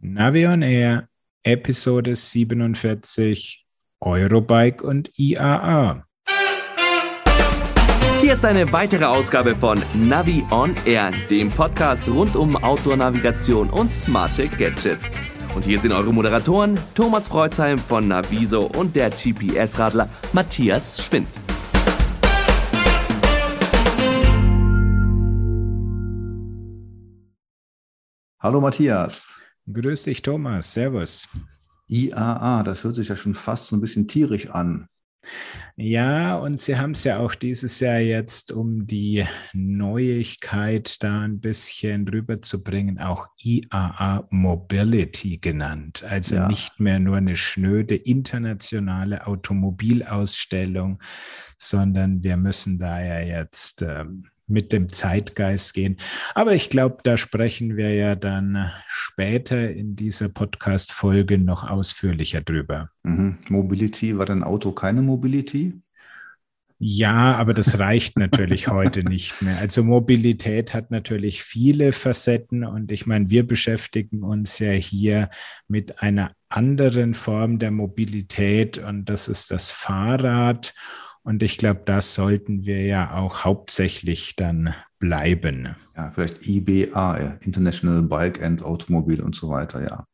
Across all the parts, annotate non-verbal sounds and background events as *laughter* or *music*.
Navion Air, Episode 47, Eurobike und IAA. Hier ist eine weitere Ausgabe von Navi on Air, dem Podcast rund um Outdoor-Navigation und smarte Gadgets. Und hier sind eure Moderatoren Thomas Freuzheim von Naviso und der GPS-Radler Matthias Schwind. Hallo Matthias. Grüß dich, Thomas. Servus. IAA, das hört sich ja schon fast so ein bisschen tierisch an. Ja, und sie haben es ja auch dieses Jahr jetzt, um die Neuigkeit da ein bisschen rüberzubringen, auch IAA Mobility genannt. Also ja. nicht mehr nur eine schnöde internationale Automobilausstellung, sondern wir müssen da ja jetzt ähm, mit dem Zeitgeist gehen. Aber ich glaube, da sprechen wir ja dann später in dieser Podcast-Folge noch ausführlicher drüber. Mhm. Mobility, war dein Auto keine Mobility? Ja, aber das reicht natürlich *laughs* heute nicht mehr. Also Mobilität hat natürlich viele Facetten und ich meine, wir beschäftigen uns ja hier mit einer anderen Form der Mobilität und das ist das Fahrrad. Und ich glaube, das sollten wir ja auch hauptsächlich dann bleiben. Ja, vielleicht IBA, International Bike and Automobile und so weiter, ja.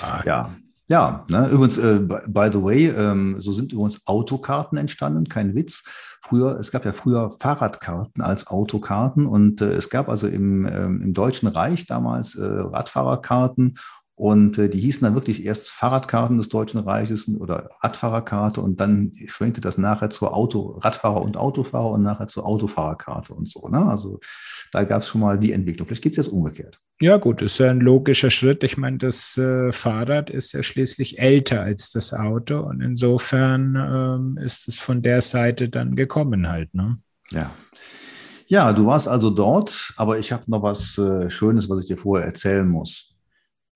Ah. Ja, ja, ne? übrigens, äh, by the way, ähm, so sind übrigens Autokarten entstanden, kein Witz. Früher, es gab ja früher Fahrradkarten als Autokarten und äh, es gab also im, ähm, im Deutschen Reich damals äh, Radfahrerkarten und äh, die hießen dann wirklich erst Fahrradkarten des Deutschen Reiches oder Radfahrerkarte und dann schwenkte das nachher zur Auto, Radfahrer und Autofahrer und nachher zur Autofahrerkarte und so. Ne? Also da gab es schon mal die Entwicklung. Vielleicht geht es jetzt umgekehrt. Ja, gut, ist ja ein logischer Schritt. Ich meine, das äh, Fahrrad ist ja schließlich älter als das Auto und insofern ähm, ist es von der Seite dann gekommen halt. Ne? Ja. Ja, du warst also dort, aber ich habe noch was äh, Schönes, was ich dir vorher erzählen muss.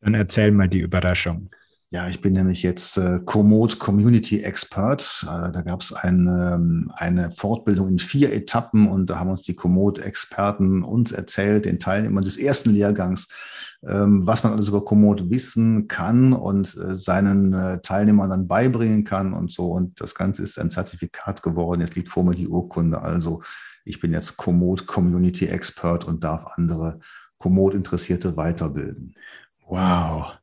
Dann erzähl mal die Überraschung. Ja, ich bin nämlich jetzt äh, Komoot Community Expert. Äh, da gab es ein, ähm, eine Fortbildung in vier Etappen und da haben uns die Komoot-Experten uns erzählt, den Teilnehmern des ersten Lehrgangs, ähm, was man alles über Komoot wissen kann und äh, seinen äh, Teilnehmern dann beibringen kann und so. Und das Ganze ist ein Zertifikat geworden. Jetzt liegt vor mir die Urkunde. Also ich bin jetzt Komoot Community Expert und darf andere Komoot-Interessierte weiterbilden. Wow.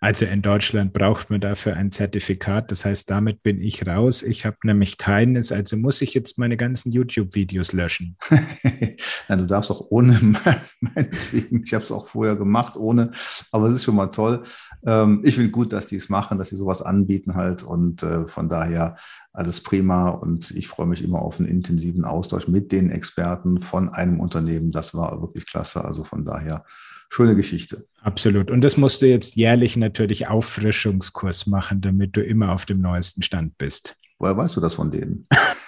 Also in Deutschland braucht man dafür ein Zertifikat. Das heißt, damit bin ich raus. Ich habe nämlich keines. Also muss ich jetzt meine ganzen YouTube-Videos löschen. *laughs* Nein, du darfst auch ohne *laughs* meinetwegen. Ich habe es auch vorher gemacht ohne. Aber es ist schon mal toll. Ähm, ich finde gut, dass die es machen, dass sie sowas anbieten halt. Und äh, von daher alles prima. Und ich freue mich immer auf einen intensiven Austausch mit den Experten von einem Unternehmen. Das war wirklich klasse. Also von daher schöne Geschichte. Absolut. Und das musst du jetzt jährlich natürlich Auffrischungskurs machen, damit du immer auf dem neuesten Stand bist. Woher weißt du das von denen?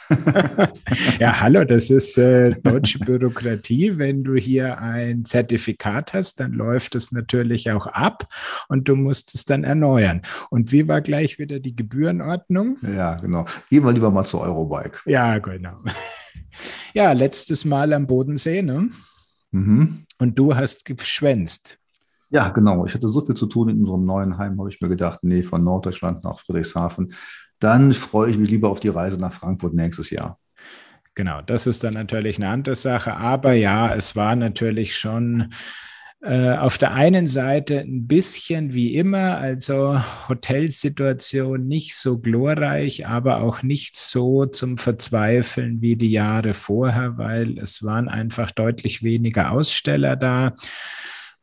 *laughs* ja, hallo, das ist äh, deutsche Bürokratie. Wenn du hier ein Zertifikat hast, dann läuft es natürlich auch ab und du musst es dann erneuern. Und wie war gleich wieder die Gebührenordnung? Ja, genau. Gehen wir lieber mal zu Eurobike. Ja, genau. *laughs* Ja, letztes Mal am Bodensee, ne? Mhm. Und du hast geschwänzt. Ja, genau. Ich hatte so viel zu tun in unserem neuen Heim, habe ich mir gedacht, nee, von Norddeutschland nach Friedrichshafen. Dann freue ich mich lieber auf die Reise nach Frankfurt nächstes Jahr. Genau, das ist dann natürlich eine andere Sache. Aber ja, es war natürlich schon äh, auf der einen Seite ein bisschen wie immer, also Hotelsituation nicht so glorreich, aber auch nicht so zum Verzweifeln wie die Jahre vorher, weil es waren einfach deutlich weniger Aussteller da.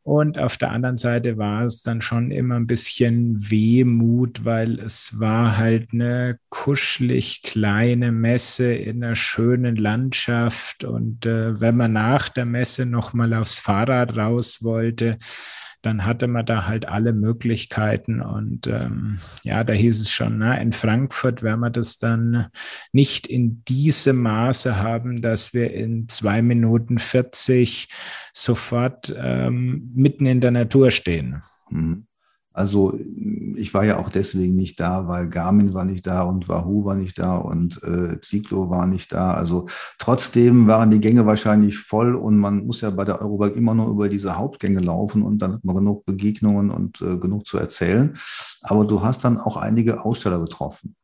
Und auf der anderen Seite war es dann schon immer ein bisschen Wehmut, weil es war halt eine kuschelig kleine Messe in einer schönen Landschaft. Und äh, wenn man nach der Messe nochmal aufs Fahrrad raus wollte, dann hatte man da halt alle Möglichkeiten. Und ähm, ja, da hieß es schon, na, in Frankfurt werden wir das dann nicht in diesem Maße haben, dass wir in zwei Minuten 40 sofort ähm, mitten in der Natur stehen. Mhm. Also ich war ja auch deswegen nicht da, weil Garmin war nicht da und Wahoo war nicht da und äh, Ziklo war nicht da. Also trotzdem waren die Gänge wahrscheinlich voll und man muss ja bei der Eurobike immer nur über diese Hauptgänge laufen und dann hat man genug Begegnungen und äh, genug zu erzählen. Aber du hast dann auch einige Aussteller getroffen.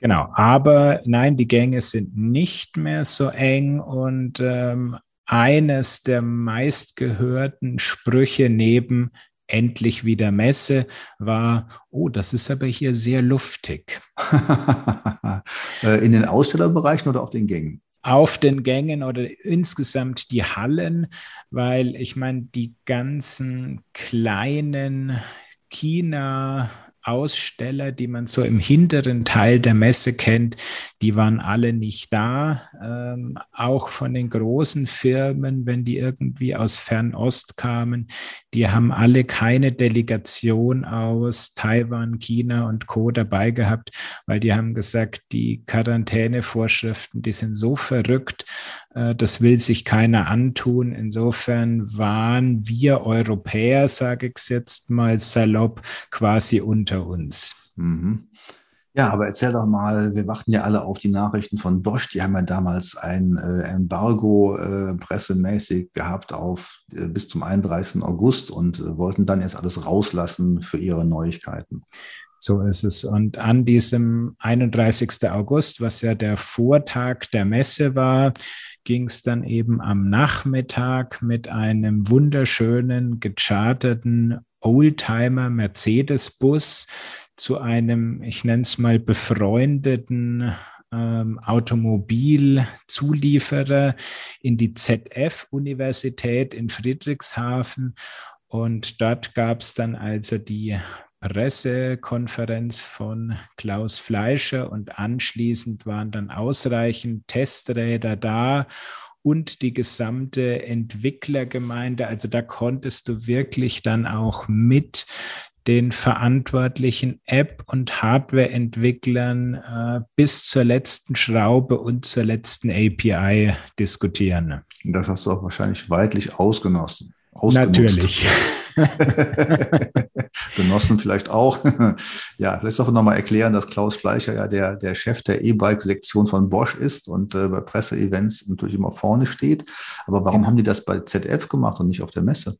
Genau, aber nein, die Gänge sind nicht mehr so eng und ähm, eines der meistgehörten Sprüche neben endlich wieder Messe war, oh, das ist aber hier sehr luftig. *laughs* Äh, in den Ausstellerbereichen oder auf den Gängen? Auf den Gängen oder insgesamt die Hallen, weil ich meine, die ganzen kleinen China, Aussteller, die man so im hinteren Teil der Messe kennt, die waren alle nicht da. Ähm, auch von den großen Firmen, wenn die irgendwie aus Fernost kamen, die haben alle keine Delegation aus Taiwan, China und Co. dabei gehabt, weil die haben gesagt, die Quarantänevorschriften, die sind so verrückt, äh, das will sich keiner antun. Insofern waren wir Europäer, sage ich jetzt mal salopp, quasi unter uns. Mhm. Ja, aber erzähl doch mal, wir warten ja alle auf die Nachrichten von Bosch. Die haben ja damals ein äh, Embargo äh, pressemäßig gehabt auf äh, bis zum 31. August und äh, wollten dann jetzt alles rauslassen für ihre Neuigkeiten. So ist es. Und an diesem 31. August, was ja der Vortag der Messe war, ging es dann eben am Nachmittag mit einem wunderschönen, gecharterten Oldtimer Mercedes-Bus zu einem, ich nenne es mal, befreundeten ähm, Automobilzulieferer in die ZF-Universität in Friedrichshafen. Und dort gab es dann also die Pressekonferenz von Klaus Fleischer und anschließend waren dann ausreichend Testräder da und die gesamte Entwicklergemeinde. Also da konntest du wirklich dann auch mit den verantwortlichen App- und Hardware-Entwicklern äh, bis zur letzten Schraube und zur letzten API diskutieren. Das hast du auch wahrscheinlich weitlich ausgenossen. Natürlich. *laughs* *laughs* Genossen vielleicht auch. *laughs* ja, vielleicht soll ich nochmal erklären, dass Klaus Fleischer ja der, der Chef der E-Bike-Sektion von Bosch ist und äh, bei Presseevents natürlich immer vorne steht. Aber warum haben die das bei ZF gemacht und nicht auf der Messe?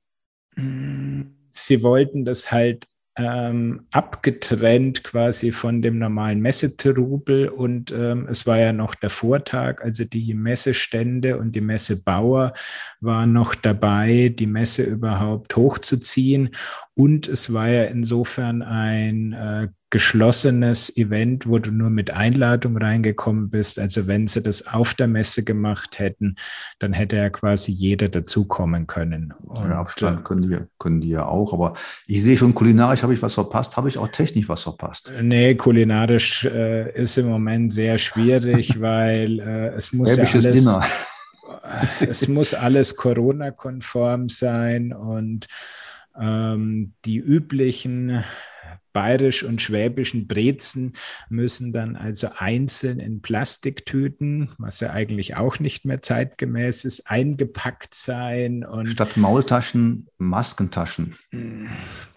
Sie wollten das halt ähm, abgetrennt quasi von dem normalen Messetrubel und ähm, es war ja noch der Vortag, also die Messestände und die Messebauer waren noch dabei, die Messe überhaupt hochzuziehen. Und es war ja insofern ein äh, geschlossenes Event, wo du nur mit Einladung reingekommen bist. Also wenn sie das auf der Messe gemacht hätten, dann hätte ja quasi jeder dazukommen können. Und, ja, Abstand können die, können die ja auch. Aber ich sehe schon, kulinarisch habe ich was verpasst. Habe ich auch technisch was verpasst? Nee, kulinarisch äh, ist im Moment sehr schwierig, *laughs* weil äh, es muss ja alles... Dinner. *laughs* es muss alles Corona-konform sein und ähm, die üblichen bayerisch und schwäbischen Brezen müssen dann also einzeln in Plastiktüten, was ja eigentlich auch nicht mehr zeitgemäß ist, eingepackt sein. Und Statt Maultaschen Maskentaschen.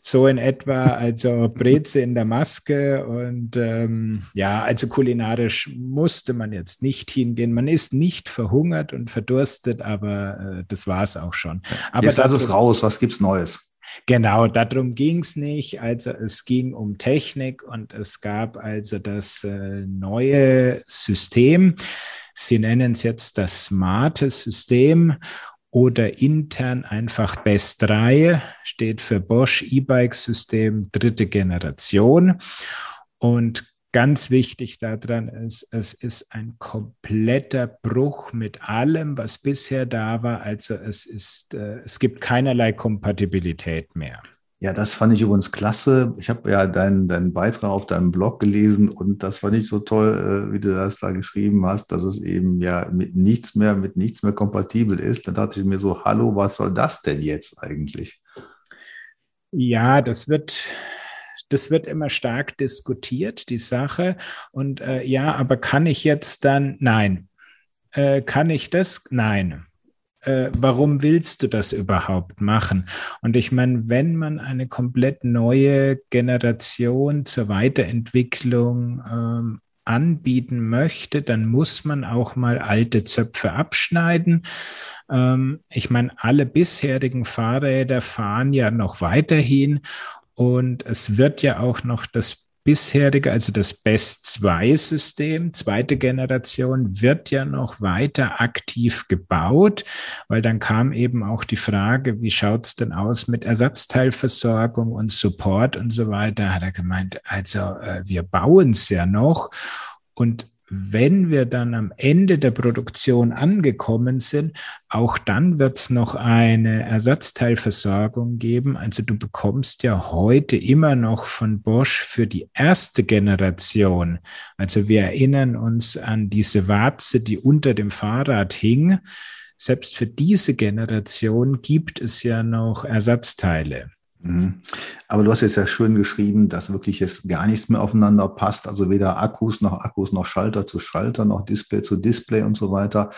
So in etwa, also Breze in der Maske und ähm, ja, also kulinarisch musste man jetzt nicht hingehen. Man ist nicht verhungert und verdurstet, aber äh, das war es auch schon. Aber Jetzt lass es raus, was gibt's Neues? Genau, darum ging es nicht. Also es ging um Technik und es gab also das äh, neue System. Sie nennen es jetzt das smarte System oder intern einfach BEST 3, steht für Bosch E-Bike System dritte Generation. Und ganz wichtig daran ist, es ist ein kompletter Bruch mit allem, was bisher da war. Also es ist, äh, es gibt keinerlei Kompatibilität mehr. Ja, das fand ich übrigens klasse. Ich habe ja deinen, deinen Beitrag auf deinem Blog gelesen und das fand ich so toll, äh, wie du das da geschrieben hast, dass es eben ja mit nichts mehr, mit nichts mehr kompatibel ist. Da dachte ich mir so, hallo, was soll das denn jetzt eigentlich? Ja, das wird, das wird immer stark diskutiert, die Sache. Und äh, ja, aber kann ich jetzt dann, nein. Äh, kann ich das? Nein. äh, warum willst du das überhaupt machen? Und ich meine, wenn man eine komplett neue Generation zur Weiterentwicklung ähm, anbieten möchte, dann muss man auch mal alte Zöpfe abschneiden. Ähm, ich meine, alle bisherigen Fahrräder fahren ja noch weiterhin und es wird ja auch noch das bisherige, also das BEST 2-System, zweite Generation, wird ja noch weiter aktiv gebaut, weil dann kam eben auch die Frage, wie schaut es denn aus mit Ersatzteilversorgung und Support und so weiter, hat er gemeint, also äh, wir bauen es ja noch. Und wenn wir dann am Ende der Produktion angekommen sind, auch dann wird es noch eine Ersatzteilversorgung geben. Also du bekommst ja heute immer noch von Bosch für die erste Generation. Also wir erinnern uns an diese Warze, die unter dem Fahrrad hing. Selbst für diese Generation gibt es ja noch Ersatzteile. Mhm. Aber du hast jetzt ja schön geschrieben, dass wirklich jetzt gar nichts mehr aufeinander passt. Also weder Akkus noch Akkus noch Schalter zu Schalter noch Display zu Display und so weiter.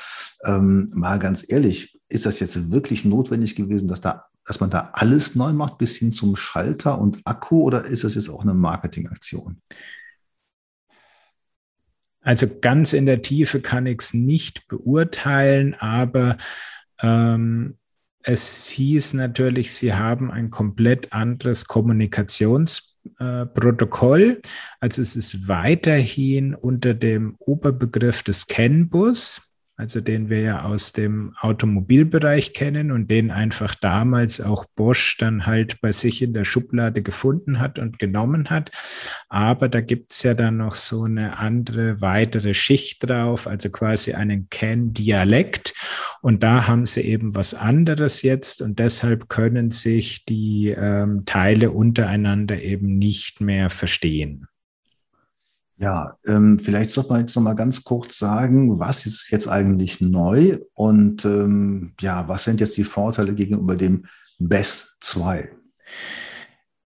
Ähm, mal ganz ehrlich, ist das jetzt wirklich notwendig gewesen, dass da dass man da alles neu macht bis hin zum Schalter und Akku oder ist das jetzt auch eine Marketingaktion? Also ganz in der Tiefe kann ich es nicht beurteilen, aber ähm, es hieß natürlich, sie haben ein komplett anderes Kommunikationsprotokoll. also es ist weiterhin unter dem Oberbegriff des CAN-Bus also den wir ja aus dem Automobilbereich kennen und den einfach damals auch Bosch dann halt bei sich in der Schublade gefunden hat und genommen hat. Aber da gibt es ja dann noch so eine andere weitere Schicht drauf, also quasi einen Can-Dialekt. Und da haben sie eben was anderes jetzt und deshalb können sich die ähm, Teile untereinander eben nicht mehr verstehen. Ja, ähm, vielleicht sollte man jetzt noch mal ganz kurz sagen, was ist jetzt eigentlich neu und ähm, ja, was sind jetzt die Vorteile gegenüber dem BES 2?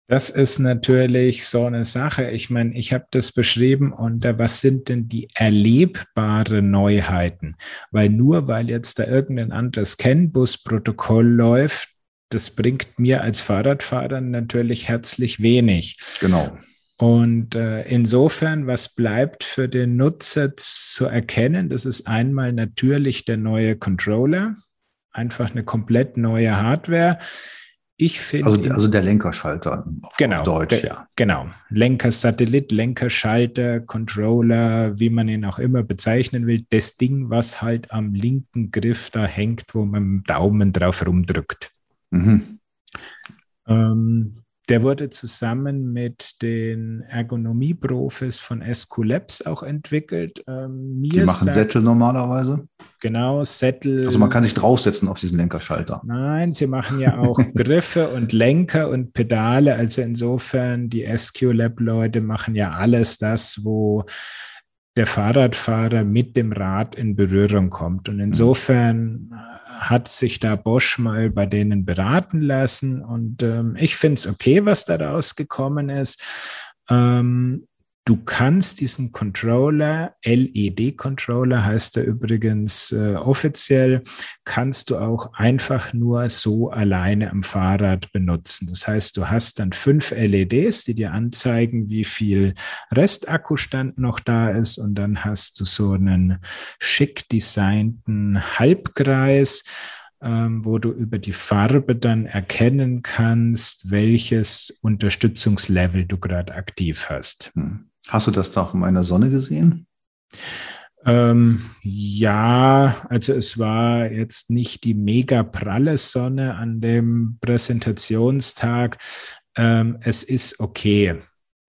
Das ist natürlich so eine Sache. Ich meine, ich habe das beschrieben unter was sind denn die erlebbaren Neuheiten? Weil nur weil jetzt da irgendein anderes CAN-Bus-Protokoll läuft, das bringt mir als Fahrradfahrer natürlich herzlich wenig. Genau. Und äh, insofern, was bleibt für den Nutzer zu erkennen? Das ist einmal natürlich der neue Controller, einfach eine komplett neue Hardware. Ich finde. Also, also, der Lenkerschalter auf, genau, auf Deutsch, der, ja. Genau. Lenker, Satellit, Lenkerschalter, Controller, wie man ihn auch immer bezeichnen will. Das Ding, was halt am linken Griff da hängt, wo man mit dem Daumen drauf rumdrückt. Mhm. Ähm, der wurde zusammen mit den Ergonomie-Profis von SQ Labs auch entwickelt. Ähm, Die machen sagt, Sättel normalerweise? Genau, Sättel. Also man kann sich draufsetzen auf diesen Lenkerschalter. Nein, sie machen ja auch *laughs* Griffe und Lenker und Pedale. Also insofern, die SQ Lab-Leute machen ja alles das, wo der Fahrradfahrer mit dem Rad in Berührung kommt. Und insofern hat sich da Bosch mal bei denen beraten lassen und ähm, ich finde es okay, was da rausgekommen ist. Ähm, Du kannst diesen Controller, LED-Controller heißt er übrigens äh, offiziell, kannst du auch einfach nur so alleine am Fahrrad benutzen. Das heißt, du hast dann fünf LEDs, die dir anzeigen, wie viel Restakkustand noch da ist. Und dann hast du so einen schick designten Halbkreis ähm, wo du über die Farbe dann erkennen kannst, welches Unterstützungslevel du gerade aktiv hast. Hm. Hast du das da auch in meiner Sonne gesehen? Ähm, ja, also es war jetzt nicht die mega pralle Sonne an dem Präsentationstag. Ähm, es ist okay.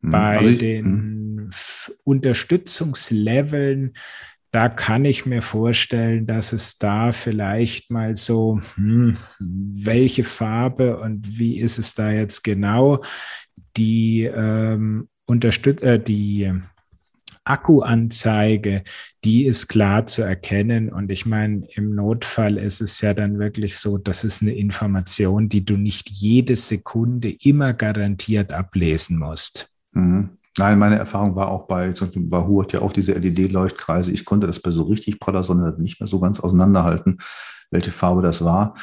Hm. Bei also ich, den hm. Unterstützungsleveln, da kann ich mir vorstellen, dass es da vielleicht mal so, hm, welche Farbe und wie ist es da jetzt genau, die ähm, unterstützt, äh, die Akkuanzeige, die ist klar zu erkennen. Und ich meine, im Notfall ist es ja dann wirklich so, das ist eine Information, die du nicht jede Sekunde immer garantiert ablesen musst. Mhm. Nein, meine Erfahrung war auch bei, zum Beispiel bei Hurt ja auch diese LED-Leuchtkreise. Ich konnte das bei so richtig praller Sonne nicht mehr so ganz auseinanderhalten, welche Farbe das war.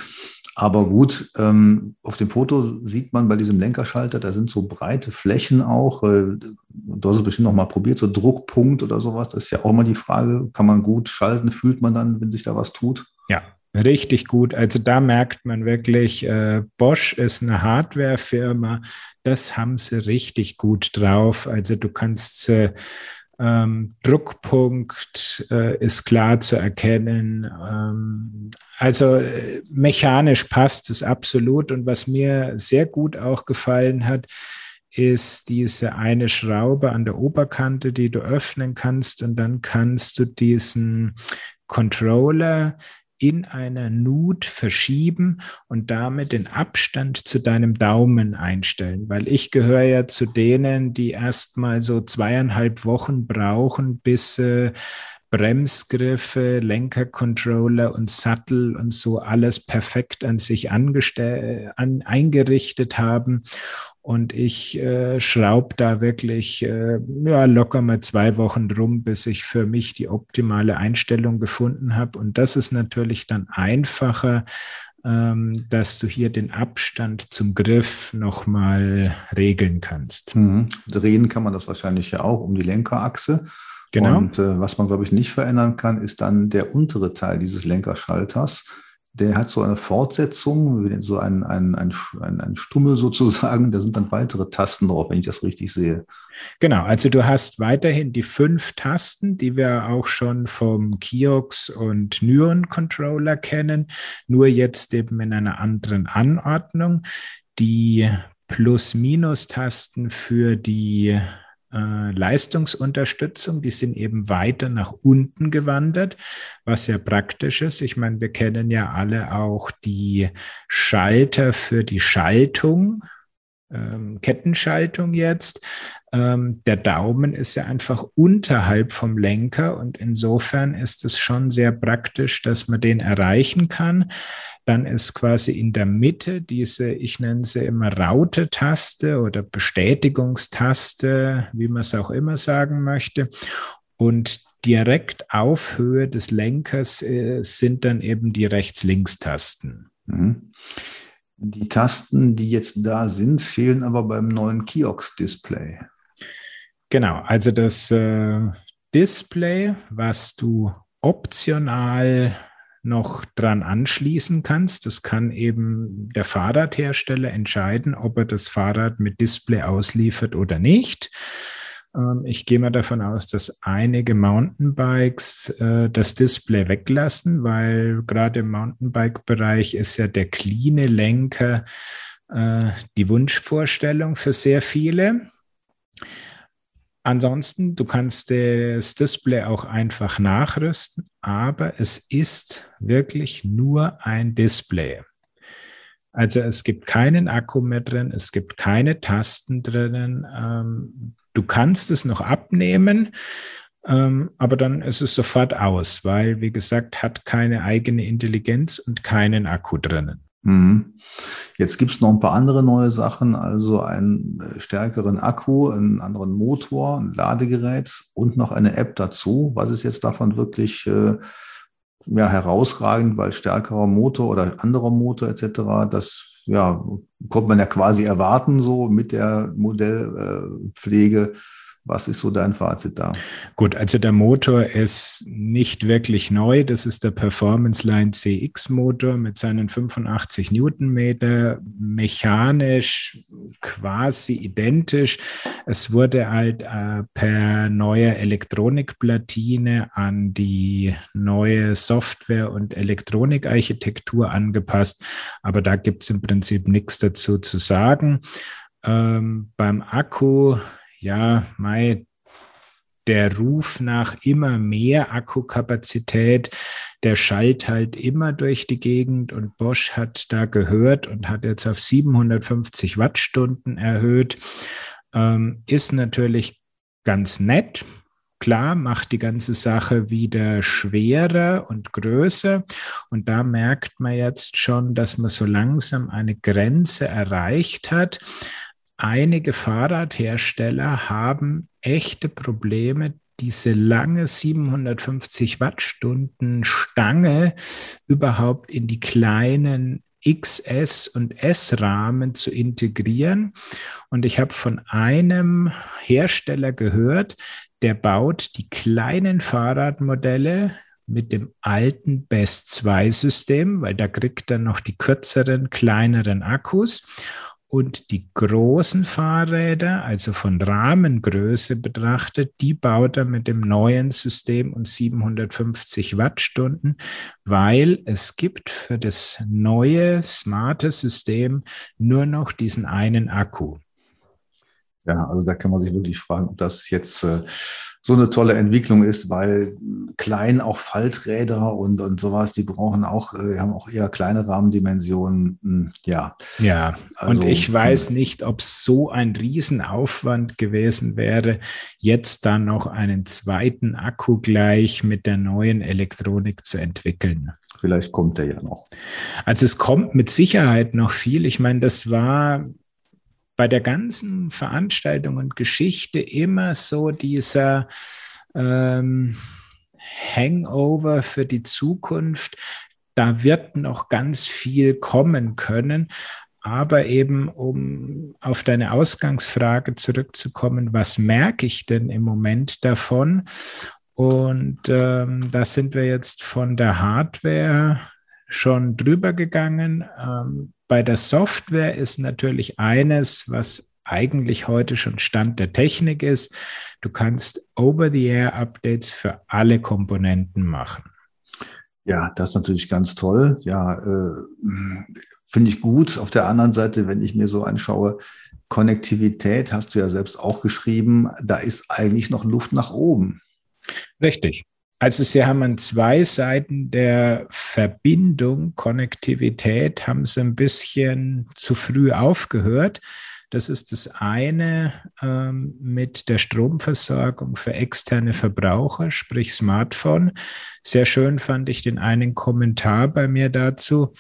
Aber gut, ähm, auf dem Foto sieht man bei diesem Lenkerschalter, da sind so breite Flächen auch. Äh, du hast es bestimmt noch mal probiert, so Druckpunkt oder sowas. Das ist ja auch mal die Frage, kann man gut schalten? Fühlt man dann, wenn sich da was tut? Ja, richtig gut. Also da merkt man wirklich, äh, Bosch ist eine Hardwarefirma. Das haben sie richtig gut drauf. Also du kannst äh, ähm, Druckpunkt äh, ist klar zu erkennen. Ähm, also äh, mechanisch passt es absolut. Und was mir sehr gut auch gefallen hat, ist diese eine Schraube an der Oberkante, die du öffnen kannst und dann kannst du diesen Controller in einer Nut verschieben und damit den Abstand zu deinem Daumen einstellen, weil ich gehöre ja zu denen, die erstmal so zweieinhalb Wochen brauchen, bis äh, Bremsgriffe, Lenkercontroller und Sattel und so alles perfekt an sich an, eingerichtet haben. Und ich äh, schraube da wirklich äh, ja, locker mal zwei Wochen drum, bis ich für mich die optimale Einstellung gefunden habe. Und das ist natürlich dann einfacher, ähm, dass du hier den Abstand zum Griff nochmal regeln kannst. Mhm. Drehen kann man das wahrscheinlich ja auch um die Lenkerachse. Genau. Und äh, was man, glaube ich, nicht verändern kann, ist dann der untere Teil dieses Lenkerschalters der hat so eine Fortsetzung, so ein, ein, ein, ein, Stummel sozusagen. Da sind dann weitere Tasten drauf, wenn ich das richtig sehe. Genau, also du hast weiterhin die fünf Tasten, die wir auch schon vom Kiox und Nyon Controller kennen, nur jetzt eben in einer anderen Anordnung. Die Plus-Minus-Tasten für die äh, Leistungsunterstützung, die sind eben weiter nach unten gewandert, was sehr praktisch ist. Ich meine, wir kennen ja alle auch die Schalter für die Schaltung, ähm, Kettenschaltung jetzt. Ähm, der Daumen ist ja einfach unterhalb vom Lenker und insofern ist es schon sehr praktisch, dass man den erreichen kann. Dann ist quasi in der Mitte diese, ich nenne sie immer Raute-Taste oder Bestätigungstaste, wie man es auch immer sagen möchte. Und direkt auf Höhe des Lenkers äh, sind dann eben die Rechts-Links-Tasten. Mhm. Die Tasten, die jetzt da sind, fehlen aber beim neuen Kiox-Display. Genau, also das äh, Display, was du optional noch dran anschließen kannst. Das kann eben der Fahrradhersteller entscheiden, ob er das Fahrrad mit Display ausliefert oder nicht. Ähm, ich gehe mal davon aus, dass einige Mountainbikes äh, das Display weglassen, weil gerade im Mountainbike-Bereich ist ja der clean Lenker äh, die Wunschvorstellung für sehr viele. Ansonsten, du kannst das Display auch einfach nachrüsten, aber es ist wirklich nur ein Display. Also es gibt keinen Akku mehr drin, es gibt keine Tasten drinnen. Du kannst es noch abnehmen, ähm, aber dann ist es sofort aus, weil, wie gesagt, hat keine eigene Intelligenz und keinen Akku drinnen. Mhm. Jetzt gibt es noch ein paar andere neue Sachen, also einen äh, stärkeren Akku, einen anderen Motor, ein Ladegerät und noch eine App dazu. Was ist jetzt davon wirklich äh, ja, herausragend, weil stärkerer Motor oder anderer Motor etc., das ja, kommt man ja quasi erwarten, so mit der Modellpflege. Äh, was ist so dein Fazit da? Gut, also der Motor ist nicht wirklich neu. Das ist der Performance Line CX Motor mit seinen 85 Newtonmeter, mechanisch quasi identisch. Es wurde halt äh, per neuer Elektronikplatine an die neue Software- und Elektronikarchitektur angepasst. Aber da gibt es im Prinzip nichts dazu zu sagen. Ähm, beim Akku ja, Mai, der Ruf nach immer mehr Akkukapazität, der schallt halt immer durch die Gegend und Bosch hat da gehört und hat jetzt auf 750 Wattstunden erhöht. Ähm, ist natürlich ganz nett. Klar, macht die ganze Sache wieder schwerer und größer. Und da merkt man jetzt schon, dass man so langsam eine Grenze erreicht hat einige Fahrradhersteller haben echte Probleme, diese lange 750 Wattstunden Stange überhaupt in die kleinen XS und S-Rahmen zu integrieren. Und ich habe von einem Hersteller gehört, der baut die kleinen Fahrradmodelle mit dem alten Best 2 System, weil da kriegt er noch die kürzeren, kleineren Akkus und die großen Fahrräder, also von Rahmengröße betrachtet, die baut er mit dem neuen System und 750 Wattstunden, weil es gibt für das neue smarte System nur noch diesen einen Akku. Ja, also da kann man sich wirklich fragen, ob das jetzt äh, so eine tolle Entwicklung ist, weil klein auch Falträder und, und sowas, die brauchen auch, äh, haben auch eher kleine Rahmendimensionen. Hm, ja. Ja, also, und ich weiß hm. nicht, ob es so ein Riesenaufwand gewesen wäre, jetzt dann noch einen zweiten Akku gleich mit der neuen Elektronik zu entwickeln. Vielleicht kommt der ja noch. Also es kommt mit Sicherheit noch viel. Ich meine, das war bei der ganzen Veranstaltung und Geschichte immer so dieser ähm, Hangover für die Zukunft. Da wird noch ganz viel kommen können. Aber eben, um auf deine Ausgangsfrage zurückzukommen, was merke ich denn im Moment davon? Und ähm, da sind wir jetzt von der Hardware schon drüber gegangen. Ähm, bei der Software ist natürlich eines, was eigentlich heute schon Stand der Technik ist. Du kannst Over-the-Air-Updates für alle Komponenten machen. Ja, das ist natürlich ganz toll. Ja, äh, finde ich gut. Auf der anderen Seite, wenn ich mir so anschaue, Konnektivität hast du ja selbst auch geschrieben, da ist eigentlich noch Luft nach oben. Richtig. Also sie haben an zwei Seiten der Verbindung, Konnektivität, haben sie ein bisschen zu früh aufgehört. Das ist das eine ähm, mit der Stromversorgung für externe Verbraucher, sprich Smartphone. Sehr schön fand ich den einen Kommentar bei mir dazu.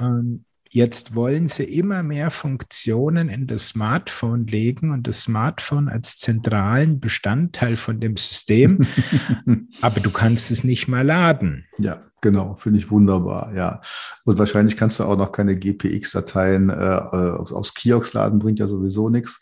Ähm, Jetzt wollen sie immer mehr Funktionen in das Smartphone legen und das Smartphone als zentralen Bestandteil von dem System. *laughs* Aber du kannst es nicht mal laden. Ja, genau. Finde ich wunderbar. Ja. Und wahrscheinlich kannst du auch noch keine GPX-Dateien äh, äh aufs Kiosk laden, bringt ja sowieso nichts.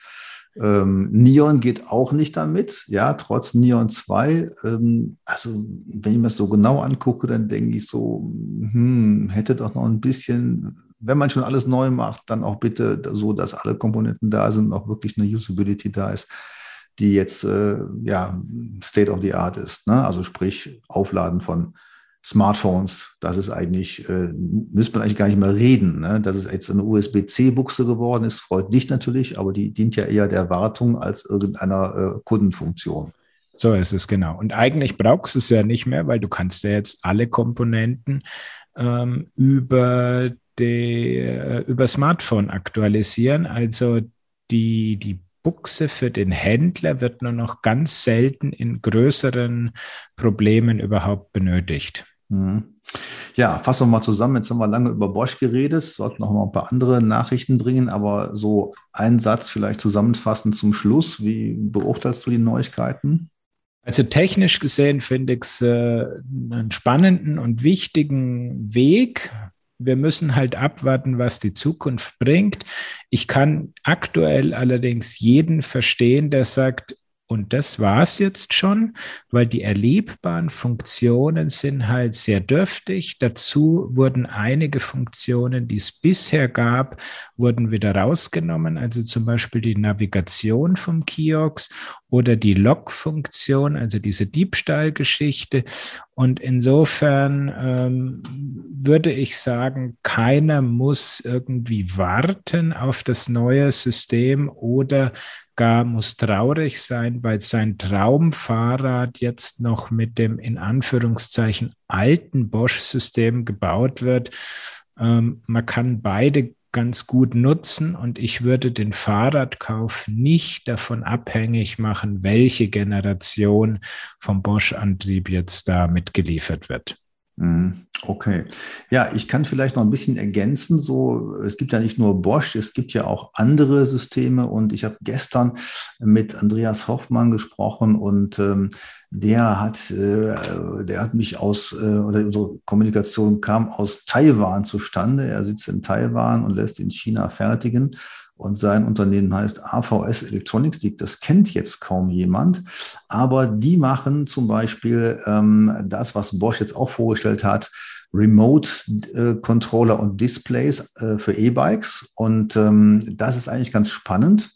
Ähm, Neon geht auch nicht damit, ja, trotz Neon 2. Ähm, also, wenn ich mir das so genau angucke, dann denke ich so, hm, hätte doch noch ein bisschen wenn man schon alles neu macht, dann auch bitte so, dass alle Komponenten da sind und auch wirklich eine Usability da ist, die jetzt äh, ja State of the Art ist. Ne? Also sprich Aufladen von Smartphones, das ist eigentlich, äh, müsste man eigentlich gar nicht mehr reden. Ne? Dass es jetzt eine USB-C-Buchse geworden ist, freut dich natürlich, aber die dient ja eher der Wartung als irgendeiner äh, Kundenfunktion. So ist es genau. Und eigentlich brauchst du es ja nicht mehr, weil du kannst ja jetzt alle Komponenten ähm, über die, äh, über Smartphone aktualisieren. Also die, die Buchse für den Händler wird nur noch ganz selten in größeren Problemen überhaupt benötigt. Mhm. Ja, fassen wir mal zusammen. Jetzt haben wir lange über Bosch geredet, sollten noch mal ein paar andere Nachrichten bringen, aber so ein Satz vielleicht zusammenfassend zum Schluss. Wie beurteilst du die Neuigkeiten? Also technisch gesehen finde ich es äh, einen spannenden und wichtigen Weg, wir müssen halt abwarten, was die Zukunft bringt. Ich kann aktuell allerdings jeden verstehen, der sagt, und das war es jetzt schon, weil die erlebbaren Funktionen sind halt sehr dürftig. Dazu wurden einige Funktionen, die es bisher gab, wurden wieder rausgenommen. Also zum Beispiel die Navigation vom Kiosk oder die Log-Funktion, also diese Diebstahlgeschichte. Und insofern ähm, würde ich sagen, keiner muss irgendwie warten auf das neue System oder gar muss traurig sein, weil sein Traumfahrrad jetzt noch mit dem in Anführungszeichen alten Bosch-System gebaut wird. Ähm, man kann beide ganz gut nutzen und ich würde den Fahrradkauf nicht davon abhängig machen, welche Generation vom Bosch-Antrieb jetzt da mitgeliefert wird. Mhm. Okay. Ja, ich kann vielleicht noch ein bisschen ergänzen. So, es gibt ja nicht nur Bosch, es gibt ja auch andere Systeme. Und ich habe gestern mit Andreas Hoffmann gesprochen und ähm, der hat, äh, der hat mich aus, äh, oder unsere Kommunikation kam aus Taiwan zustande. Er sitzt in Taiwan und lässt in China fertigen und sein Unternehmen heißt AVS Electronics. Das kennt jetzt kaum jemand, aber die machen zum Beispiel ähm, das, was Bosch jetzt auch vorgestellt hat, Remote äh, und Displays äh, für E-Bikes. Und ähm, das ist eigentlich ganz spannend,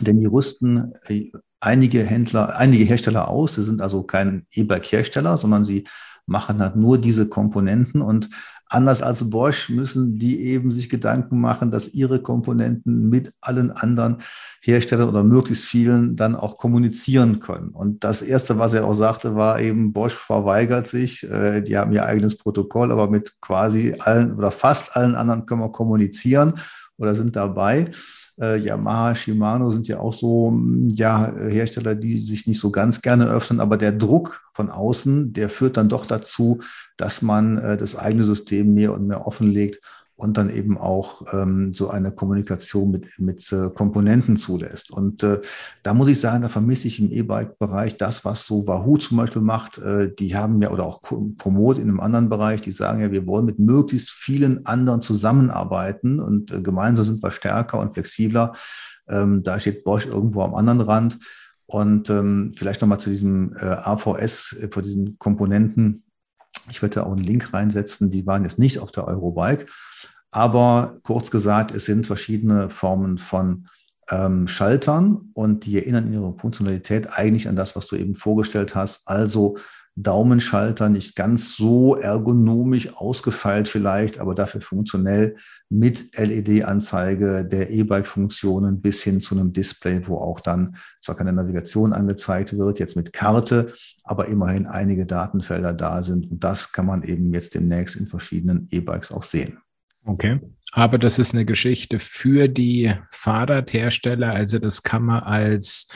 denn die rüsten äh, einige Händler, einige Hersteller aus. Sie sind also kein E-Bike-Hersteller, sondern sie machen halt nur diese Komponenten und Anders als Bosch müssen die eben sich Gedanken machen, dass ihre Komponenten mit allen anderen Herstellern oder möglichst vielen dann auch kommunizieren können. Und das Erste, was er auch sagte, war eben, Bosch verweigert sich. Äh, die haben ihr eigenes Protokoll, aber mit quasi allen oder fast allen anderen können wir kommunizieren oder sind dabei. Äh, Yamaha, Shimano sind ja auch so mm, ja, Hersteller, die sich nicht so ganz gerne öffnen, aber der Druck von außen, der führt dann doch dazu, dass man äh, das eigene System mehr und mehr offenlegt und dann eben auch ähm, so eine Kommunikation mit, mit äh, Komponenten zulässt. Und äh, da muss ich sagen, da vermisse ich im E-Bike-Bereich das, was so Wahoo zum Beispiel macht. Äh, die haben ja, oder auch Komoot in einem anderen Bereich, die sagen ja, wir wollen mit möglichst vielen anderen zusammenarbeiten und äh, gemeinsam sind wir stärker und flexibler. Ähm, da steht Bosch irgendwo am anderen Rand. Und ähm, vielleicht nochmal zu diesem äh, AVS, äh, vor diesen Komponenten. Ich werde da auch einen Link reinsetzen. Die waren jetzt nicht auf der Eurobike. Aber kurz gesagt, es sind verschiedene Formen von ähm, Schaltern und die erinnern in ihrer Funktionalität eigentlich an das, was du eben vorgestellt hast. Also Daumenschalter, nicht ganz so ergonomisch ausgefeilt vielleicht, aber dafür funktionell mit LED-Anzeige der E-Bike-Funktionen bis hin zu einem Display, wo auch dann zwar keine Navigation angezeigt wird, jetzt mit Karte, aber immerhin einige Datenfelder da sind. Und das kann man eben jetzt demnächst in verschiedenen E-Bikes auch sehen. Okay. Aber das ist eine Geschichte für die Fahrradhersteller. Also das kann man als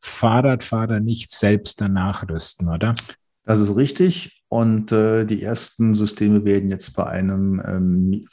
Fahrradfahrer nicht selbst danach rüsten, oder? Das ist richtig. Und äh, die ersten Systeme werden jetzt bei einem ähm,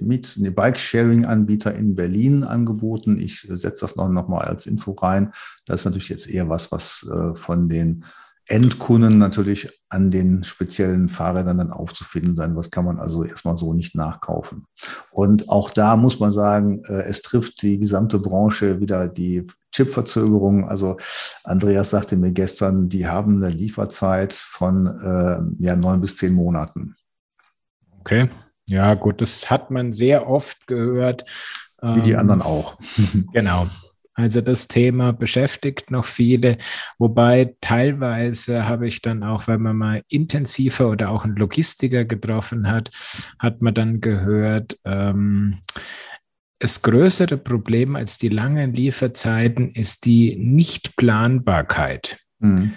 mit, ne, Bike-Sharing-Anbieter in Berlin angeboten. Ich setze das noch, noch mal als Info rein. Das ist natürlich jetzt eher was, was äh, von den Endkunden natürlich an den speziellen Fahrrädern dann aufzufinden sein. Was kann man also erstmal so nicht nachkaufen. Und auch da muss man sagen, äh, es trifft die gesamte Branche wieder die Chipverzögerung. Also Andreas sagte mir gestern, die haben eine Lieferzeit von äh, ja, neun bis zehn Monaten. Okay. Ja, gut, das hat man sehr oft gehört. Wie die ähm, anderen auch. *laughs* genau. Also das Thema beschäftigt noch viele, wobei teilweise habe ich dann auch, wenn man mal intensiver oder auch einen Logistiker getroffen hat, hat man dann gehört, ähm, das größere Problem als die langen Lieferzeiten ist die Nichtplanbarkeit. Mhm.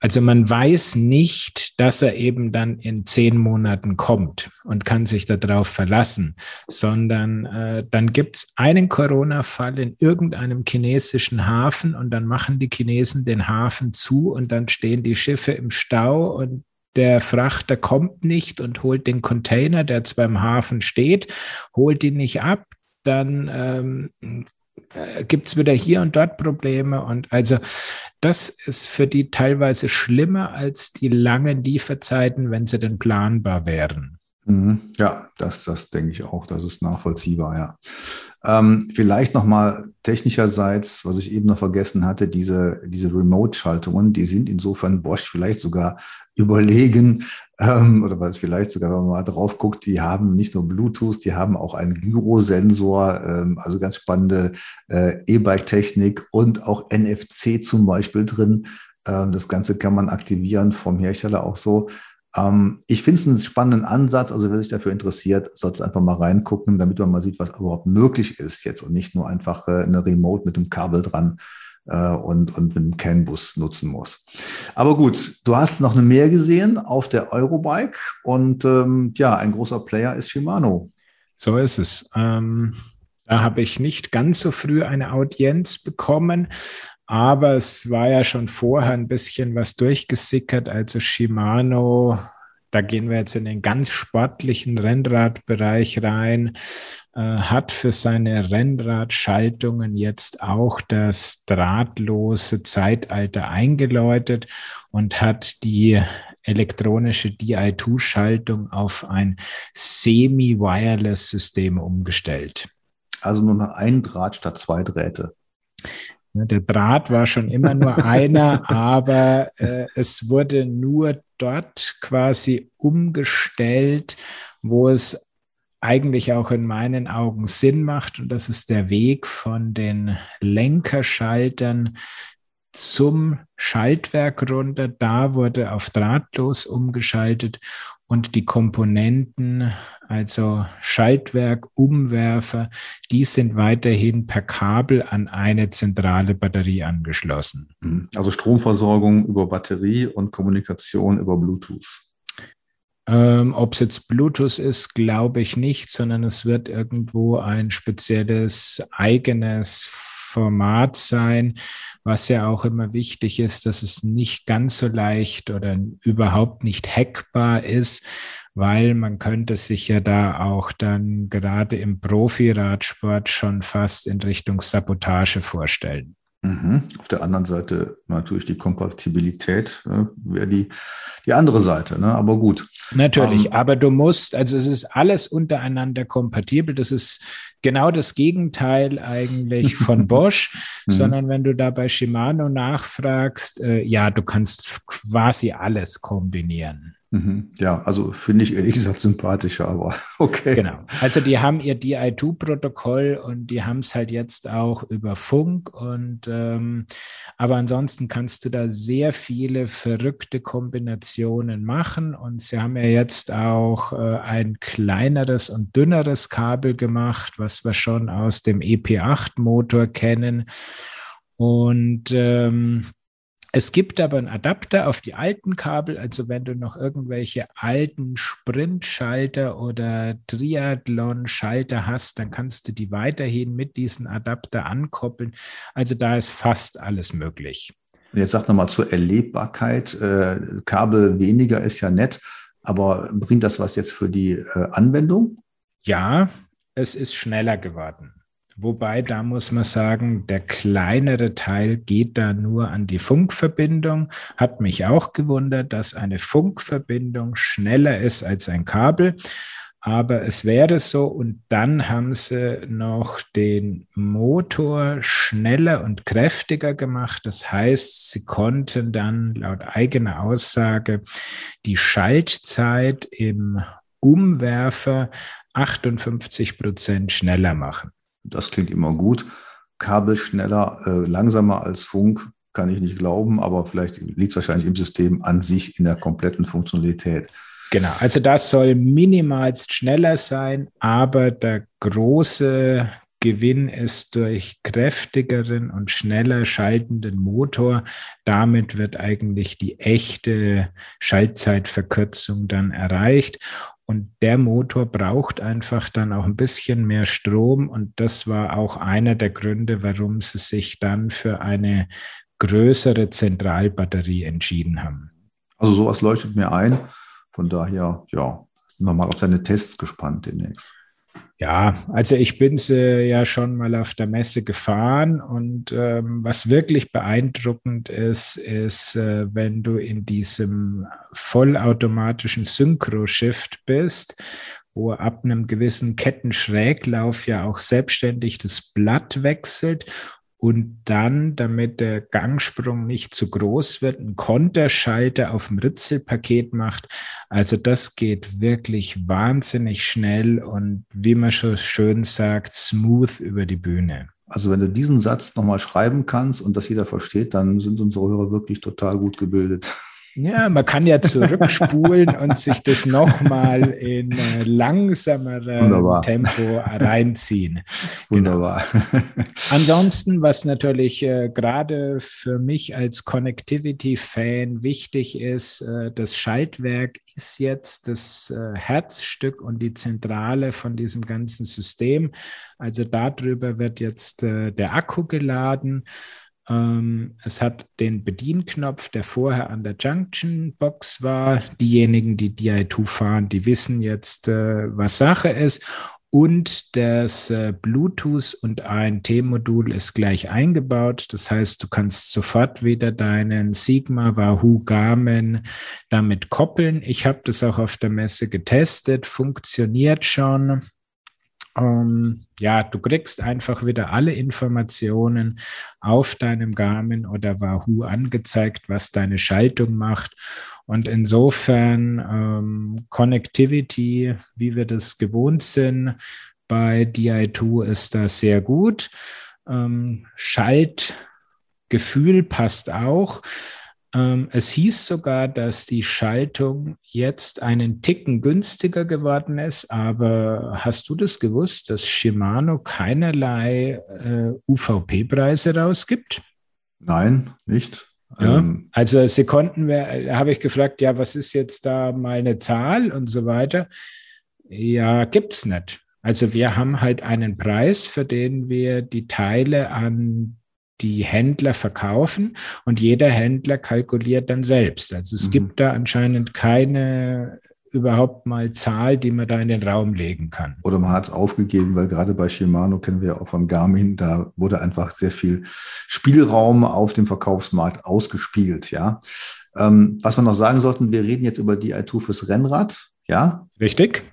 Also man weiß nicht, dass er eben dann in zehn Monaten kommt und kann sich darauf verlassen, sondern äh, dann gibt es einen Corona-Fall in irgendeinem chinesischen Hafen und dann machen die Chinesen den Hafen zu und dann stehen die Schiffe im Stau und der Frachter kommt nicht und holt den Container, der zwar im Hafen steht, holt ihn nicht ab, dann ähm, äh, gibt es wieder hier und dort Probleme. Und also das ist für die teilweise schlimmer als die langen Lieferzeiten, wenn sie denn planbar wären. Mhm. Ja, das, das denke ich auch, das ist nachvollziehbar, ja. Ähm, vielleicht nochmal technischerseits, was ich eben noch vergessen hatte, diese, diese Remote-Schaltungen, die sind insofern Bosch vielleicht sogar überlegen, ähm, oder was vielleicht sogar, wenn man mal drauf guckt, die haben nicht nur Bluetooth, die haben auch einen Gyrosensor, ähm, also ganz spannende äh, E-Bike-Technik und auch NFC zum Beispiel drin. Ähm, das Ganze kann man aktivieren vom Hersteller auch so. Ähm, ich finde es einen spannenden Ansatz. Also wer sich dafür interessiert, sollte einfach mal reingucken, damit man mal sieht, was überhaupt möglich ist jetzt und nicht nur einfach äh, eine Remote mit dem Kabel dran äh, und, und mit dem CAN-Bus nutzen muss. Aber gut, du hast noch eine mehr gesehen auf der Eurobike und ähm, ja, ein großer Player ist Shimano. So ist es. Ähm, da habe ich nicht ganz so früh eine Audienz bekommen, aber es war ja schon vorher ein bisschen was durchgesickert. Also Shimano da gehen wir jetzt in den ganz sportlichen Rennradbereich rein, äh, hat für seine Rennradschaltungen jetzt auch das drahtlose Zeitalter eingeläutet und hat die elektronische DI2-Schaltung auf ein Semi-Wireless-System umgestellt. Also nur noch ein Draht statt zwei Drähte. Der Draht war schon immer nur einer, *laughs* aber äh, es wurde nur dort quasi umgestellt, wo es eigentlich auch in meinen Augen Sinn macht. Und das ist der Weg von den Lenkerschaltern zum Schaltwerk runter. Da wurde auf drahtlos umgeschaltet und die Komponenten, also Schaltwerk, Umwerfer, die sind weiterhin per Kabel an eine zentrale Batterie angeschlossen. Mhm. Also Stromversorgung über Batterie und Kommunikation über Bluetooth. Ähm, Ob es jetzt Bluetooth ist, glaube ich nicht, sondern es wird irgendwo ein spezielles eigenes Format sein, was ja auch immer wichtig ist, dass es nicht ganz so leicht oder überhaupt nicht hackbar ist, weil man könnte sich ja da auch dann gerade im Profi-Radsport schon fast in Richtung Sabotage vorstellen. Mhm. Auf der anderen Seite natürlich die Kompatibilität äh, wäre die, die andere Seite, ne? aber gut. Natürlich, ähm, aber du musst, also es ist alles untereinander kompatibel. Das ist genau das Gegenteil eigentlich von *laughs* Bosch, mhm. sondern wenn du da bei Shimano nachfragst, äh, ja, du kannst quasi alles kombinieren. Mhm. Ja, also finde ich ehrlich gesagt sympathischer, aber *laughs* okay. Genau. Also die haben ihr DI2-Protokoll und die haben es halt jetzt auch über Funk und ähm, aber ansonsten kannst du da sehr viele verrückte Kombinationen machen und sie haben ja jetzt auch äh, ein kleineres und dünneres Kabel gemacht, was wir schon aus dem EP8-Motor kennen. Und ähm, es gibt aber einen Adapter auf die alten Kabel, also wenn du noch irgendwelche alten Sprintschalter oder Triathlon-Schalter hast, dann kannst du die weiterhin mit diesem Adapter ankoppeln. Also da ist fast alles möglich. Jetzt sag nochmal zur Erlebbarkeit. Äh, Kabel weniger ist ja nett, aber bringt das was jetzt für die äh, Anwendung? Ja, es ist schneller geworden. Wobei, da muss man sagen, der kleinere Teil geht da nur an die Funkverbindung. Hat mich auch gewundert, dass eine Funkverbindung schneller ist als ein Kabel. Aber es wäre so und dann haben sie noch den Motor schneller und kräftiger gemacht. Das heißt, sie konnten dann laut eigener Aussage die Schaltzeit im Umwerfer 58 Prozent schneller machen. Das klingt immer gut. Kabel schneller, äh, langsamer als Funk, kann ich nicht glauben, aber vielleicht liegt es wahrscheinlich im System an sich in der kompletten Funktionalität. Genau, also das soll minimalst schneller sein, aber der große Gewinn ist durch kräftigeren und schneller schaltenden Motor. Damit wird eigentlich die echte Schaltzeitverkürzung dann erreicht. Und der Motor braucht einfach dann auch ein bisschen mehr Strom. Und das war auch einer der Gründe, warum sie sich dann für eine größere Zentralbatterie entschieden haben. Also sowas leuchtet mir ein. Von daher, ja, sind wir mal auf deine Tests gespannt demnächst. Ja, also ich bin sie ja schon mal auf der Messe gefahren und ähm, was wirklich beeindruckend ist, ist, äh, wenn du in diesem vollautomatischen Synchro-Shift bist, wo ab einem gewissen Kettenschräglauf ja auch selbstständig das Blatt wechselt und dann, damit der Gangsprung nicht zu groß wird, einen Konterschalter auf dem Ritzelpaket macht. Also das geht wirklich wahnsinnig schnell und wie man schon schön sagt, smooth über die Bühne. Also wenn du diesen Satz nochmal schreiben kannst und das jeder versteht, dann sind unsere Hörer wirklich total gut gebildet. Ja, man kann ja zurückspulen und sich das nochmal in äh, langsamerem Tempo reinziehen. Genau. Wunderbar. Genau. Ansonsten, was natürlich äh, gerade für mich als Connectivity-Fan wichtig ist, äh, das Schaltwerk ist jetzt das äh, Herzstück und die Zentrale von diesem ganzen System. Also darüber wird jetzt äh, der Akku geladen. Ähm, es hat den Bedienknopf, der vorher an der Junction-Box war. Diejenigen, die DI2 fahren, die wissen jetzt, äh, was Sache ist. Und das äh, Bluetooth und ANT-Modul ist gleich eingebaut. Das heißt, du kannst sofort wieder deinen Sigma, Wahoo, Garmin damit koppeln. Ich habe das auch auf der Messe getestet, funktioniert schon. Ähm, ja, du kriegst einfach wieder alle Informationen auf deinem Garmin oder Wahoo angezeigt, was deine Schaltung macht. Und insofern ähm, Connectivity, wie wir das gewohnt sind, bei DI2 ist das sehr gut. Ähm, Schaltgefühl passt auch. Ähm, es hieß sogar, dass die Schaltung jetzt einen Ticken günstiger geworden ist, aber hast du das gewusst, dass Shimano keinerlei äh, UVP-Preise rausgibt? Nein, nicht. Ja, ähm, also da habe ich gefragt, ja, was ist jetzt da mal eine Zahl und so weiter. Ja, gibt es nicht. Also wir haben halt einen Preis, für den wir die Teile an die Händler verkaufen und jeder Händler kalkuliert dann selbst. Also es mhm. gibt da anscheinend keine überhaupt mal Zahl, die man da in den Raum legen kann. Oder man hat es aufgegeben, weil gerade bei Shimano kennen wir ja auch von Garmin, da wurde einfach sehr viel Spielraum auf dem Verkaufsmarkt ausgespielt, ja. Ähm, was wir noch sagen sollten, wir reden jetzt über die i2 fürs Rennrad, ja? Richtig.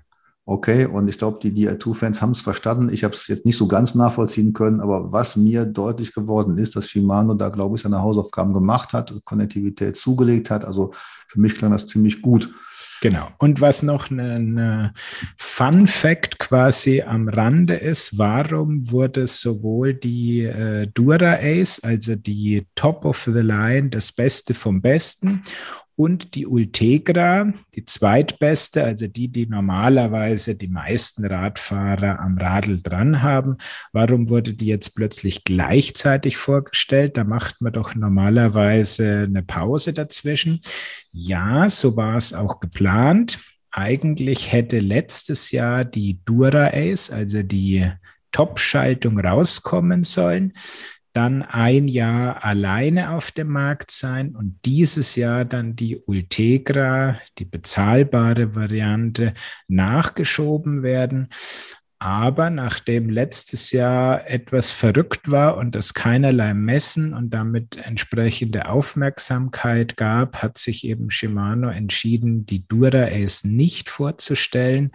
Okay, und ich glaube, die DI2-Fans haben es verstanden. Ich habe es jetzt nicht so ganz nachvollziehen können, aber was mir deutlich geworden ist, dass Shimano da, glaube ich, seine Hausaufgaben gemacht hat, Konnektivität zugelegt hat. Also für mich klang das ziemlich gut. Genau. Und was noch ein Fun Fact quasi am Rande ist, warum wurde sowohl die äh, Dura Ace, also die Top of the Line, das Beste vom Besten, und die Ultegra, die zweitbeste, also die, die normalerweise die meisten Radfahrer am Radl dran haben. Warum wurde die jetzt plötzlich gleichzeitig vorgestellt? Da macht man doch normalerweise eine Pause dazwischen. Ja, so war es auch geplant. Eigentlich hätte letztes Jahr die Dura Ace, also die Top-Schaltung rauskommen sollen dann ein Jahr alleine auf dem Markt sein und dieses Jahr dann die Ultegra, die bezahlbare Variante, nachgeschoben werden. Aber nachdem letztes Jahr etwas verrückt war und es keinerlei Messen und damit entsprechende Aufmerksamkeit gab, hat sich eben Shimano entschieden, die Dura Ace nicht vorzustellen.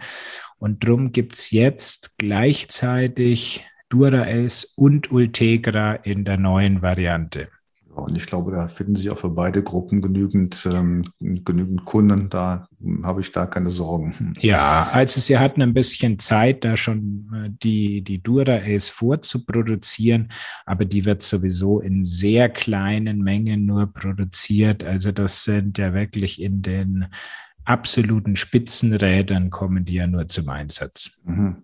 Und darum gibt es jetzt gleichzeitig Dura-Ace und Ultegra in der neuen Variante. Und ich glaube, da finden sich auch für beide Gruppen genügend, ähm, genügend Kunden. Da habe ich da keine Sorgen. Ja, also sie hatten ein bisschen Zeit, da schon äh, die, die Dura Ace vorzuproduzieren, aber die wird sowieso in sehr kleinen Mengen nur produziert. Also das sind ja wirklich in den absoluten Spitzenrädern kommen die ja nur zum Einsatz. Mhm.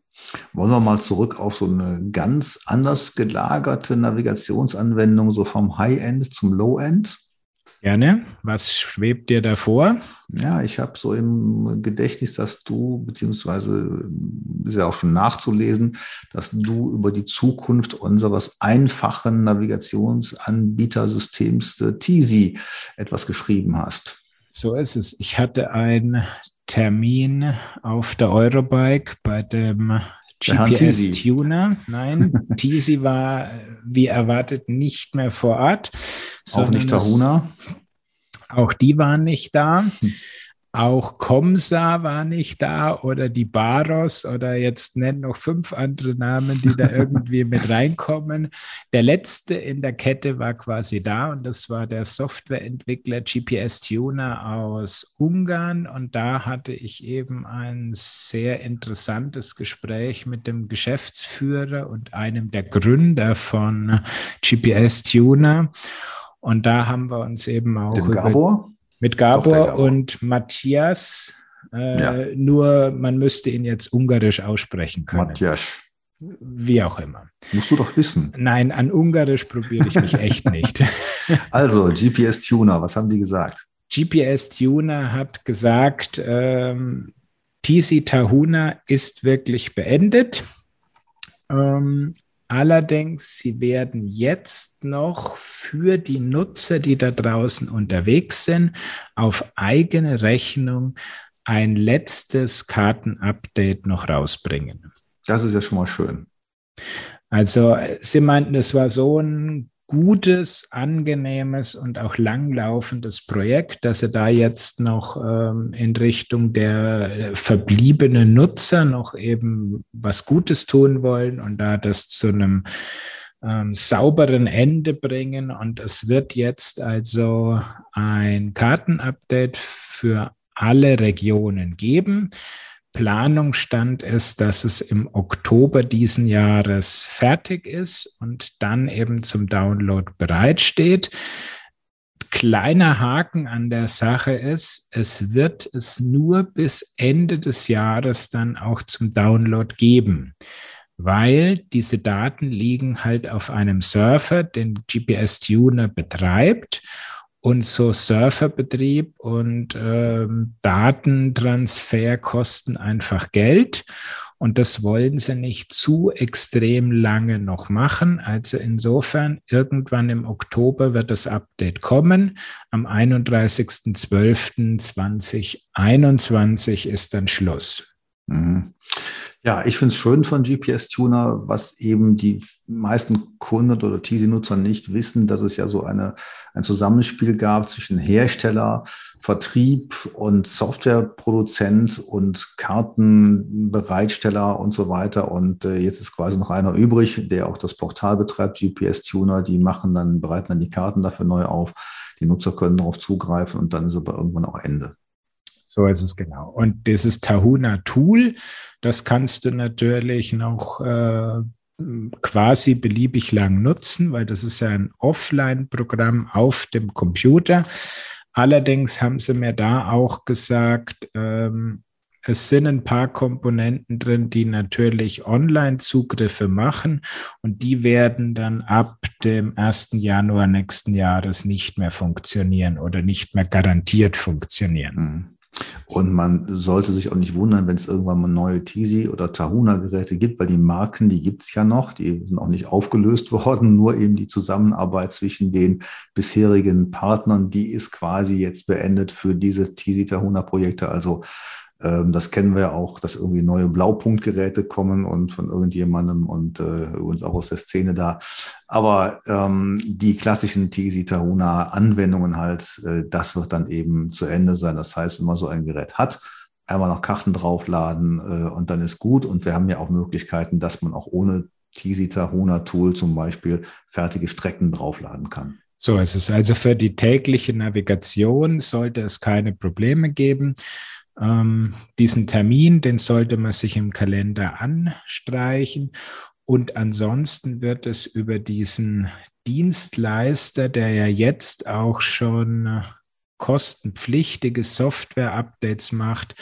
Wollen wir mal zurück auf so eine ganz anders gelagerte Navigationsanwendung, so vom High-End zum Low-End? Gerne. Was schwebt dir davor? Ja, ich habe so im Gedächtnis, dass du, beziehungsweise ist ja auch schon nachzulesen, dass du über die Zukunft unseres einfachen Navigationsanbietersystems Teasy etwas geschrieben hast. So ist es. Ich hatte einen Termin auf der Eurobike bei dem GPS-Tuner. Nein, *laughs* Teasy war wie erwartet nicht mehr vor Ort. Auch nicht Tahuna? Auch die waren nicht da. Auch Komsa war nicht da oder die Baros oder jetzt nennen noch fünf andere Namen, die da *laughs* irgendwie mit reinkommen. Der letzte in der Kette war quasi da und das war der Softwareentwickler GPS Tuner aus Ungarn und da hatte ich eben ein sehr interessantes Gespräch mit dem Geschäftsführer und einem der Gründer von GPS Tuner. Und da haben wir uns eben auch. Dem Gabor? Mit Gabor, Gabor. und Matthias. Äh, ja. Nur man müsste ihn jetzt ungarisch aussprechen können. Matthias. Wie auch immer. Musst du doch wissen. Nein, an Ungarisch probiere ich mich echt *laughs* nicht. Also, GPS Tuner, was haben die gesagt? GPS Tuner hat gesagt, ähm, TC Tahuna ist wirklich beendet. Ähm, allerdings, sie werden jetzt noch für die Nutzer, die da draußen unterwegs sind, auf eigene Rechnung ein letztes Kartenupdate noch rausbringen. Das ist ja schon mal schön. Also Sie meinten, es war so ein gutes, angenehmes und auch langlaufendes Projekt, dass Sie da jetzt noch ähm, in Richtung der verbliebenen Nutzer noch eben was Gutes tun wollen und da das zu einem ähm, sauberen Ende bringen. Und es wird jetzt also ein Kartenupdate für alle Regionen geben. Planungsstand ist, dass es im Oktober diesen Jahres fertig ist und dann eben zum Download bereitsteht. Kleiner Haken an der Sache ist, es wird es nur bis Ende des Jahres dann auch zum Download geben weil diese Daten liegen halt auf einem Surfer, den GPS-Tuner betreibt. Und so Surferbetrieb und ähm, Datentransfer kosten einfach Geld. Und das wollen sie nicht zu extrem lange noch machen. Also insofern, irgendwann im Oktober wird das Update kommen. Am 31.12.2021 ist dann Schluss. Mhm. Ja, ich finde es schön von GPS-Tuner, was eben die meisten Kunden oder Teasy-Nutzer nicht wissen, dass es ja so eine, ein Zusammenspiel gab zwischen Hersteller, Vertrieb und Softwareproduzent und Kartenbereitsteller und so weiter. Und äh, jetzt ist quasi noch einer übrig, der auch das Portal betreibt, GPS-Tuner. Die machen dann, bereiten dann die Karten dafür neu auf. Die Nutzer können darauf zugreifen und dann ist aber irgendwann auch Ende. So ist es genau. Und dieses Tahuna Tool, das kannst du natürlich noch äh, quasi beliebig lang nutzen, weil das ist ja ein Offline-Programm auf dem Computer. Allerdings haben sie mir da auch gesagt, ähm, es sind ein paar Komponenten drin, die natürlich Online-Zugriffe machen und die werden dann ab dem 1. Januar nächsten Jahres nicht mehr funktionieren oder nicht mehr garantiert funktionieren. Mhm. Und man sollte sich auch nicht wundern, wenn es irgendwann mal neue Tisi oder Tahuna-Geräte gibt, weil die Marken, die gibt es ja noch, die sind auch nicht aufgelöst *laughs* worden, nur eben die Zusammenarbeit zwischen den bisherigen Partnern, die ist quasi jetzt beendet für diese Tisi Tahuna-Projekte. Also das kennen wir ja auch, dass irgendwie neue Blaupunktgeräte kommen und von irgendjemandem und äh, uns auch aus der Szene da. Aber ähm, die klassischen TC Tahuna Anwendungen halt, äh, das wird dann eben zu Ende sein. Das heißt, wenn man so ein Gerät hat, einmal noch Karten draufladen äh, und dann ist gut. Und wir haben ja auch Möglichkeiten, dass man auch ohne TC Tahuna Tool zum Beispiel fertige Strecken draufladen kann. So ist es. Also für die tägliche Navigation sollte es keine Probleme geben. Ähm, diesen Termin, den sollte man sich im Kalender anstreichen. Und ansonsten wird es über diesen Dienstleister, der ja jetzt auch schon kostenpflichtige Software-Updates macht,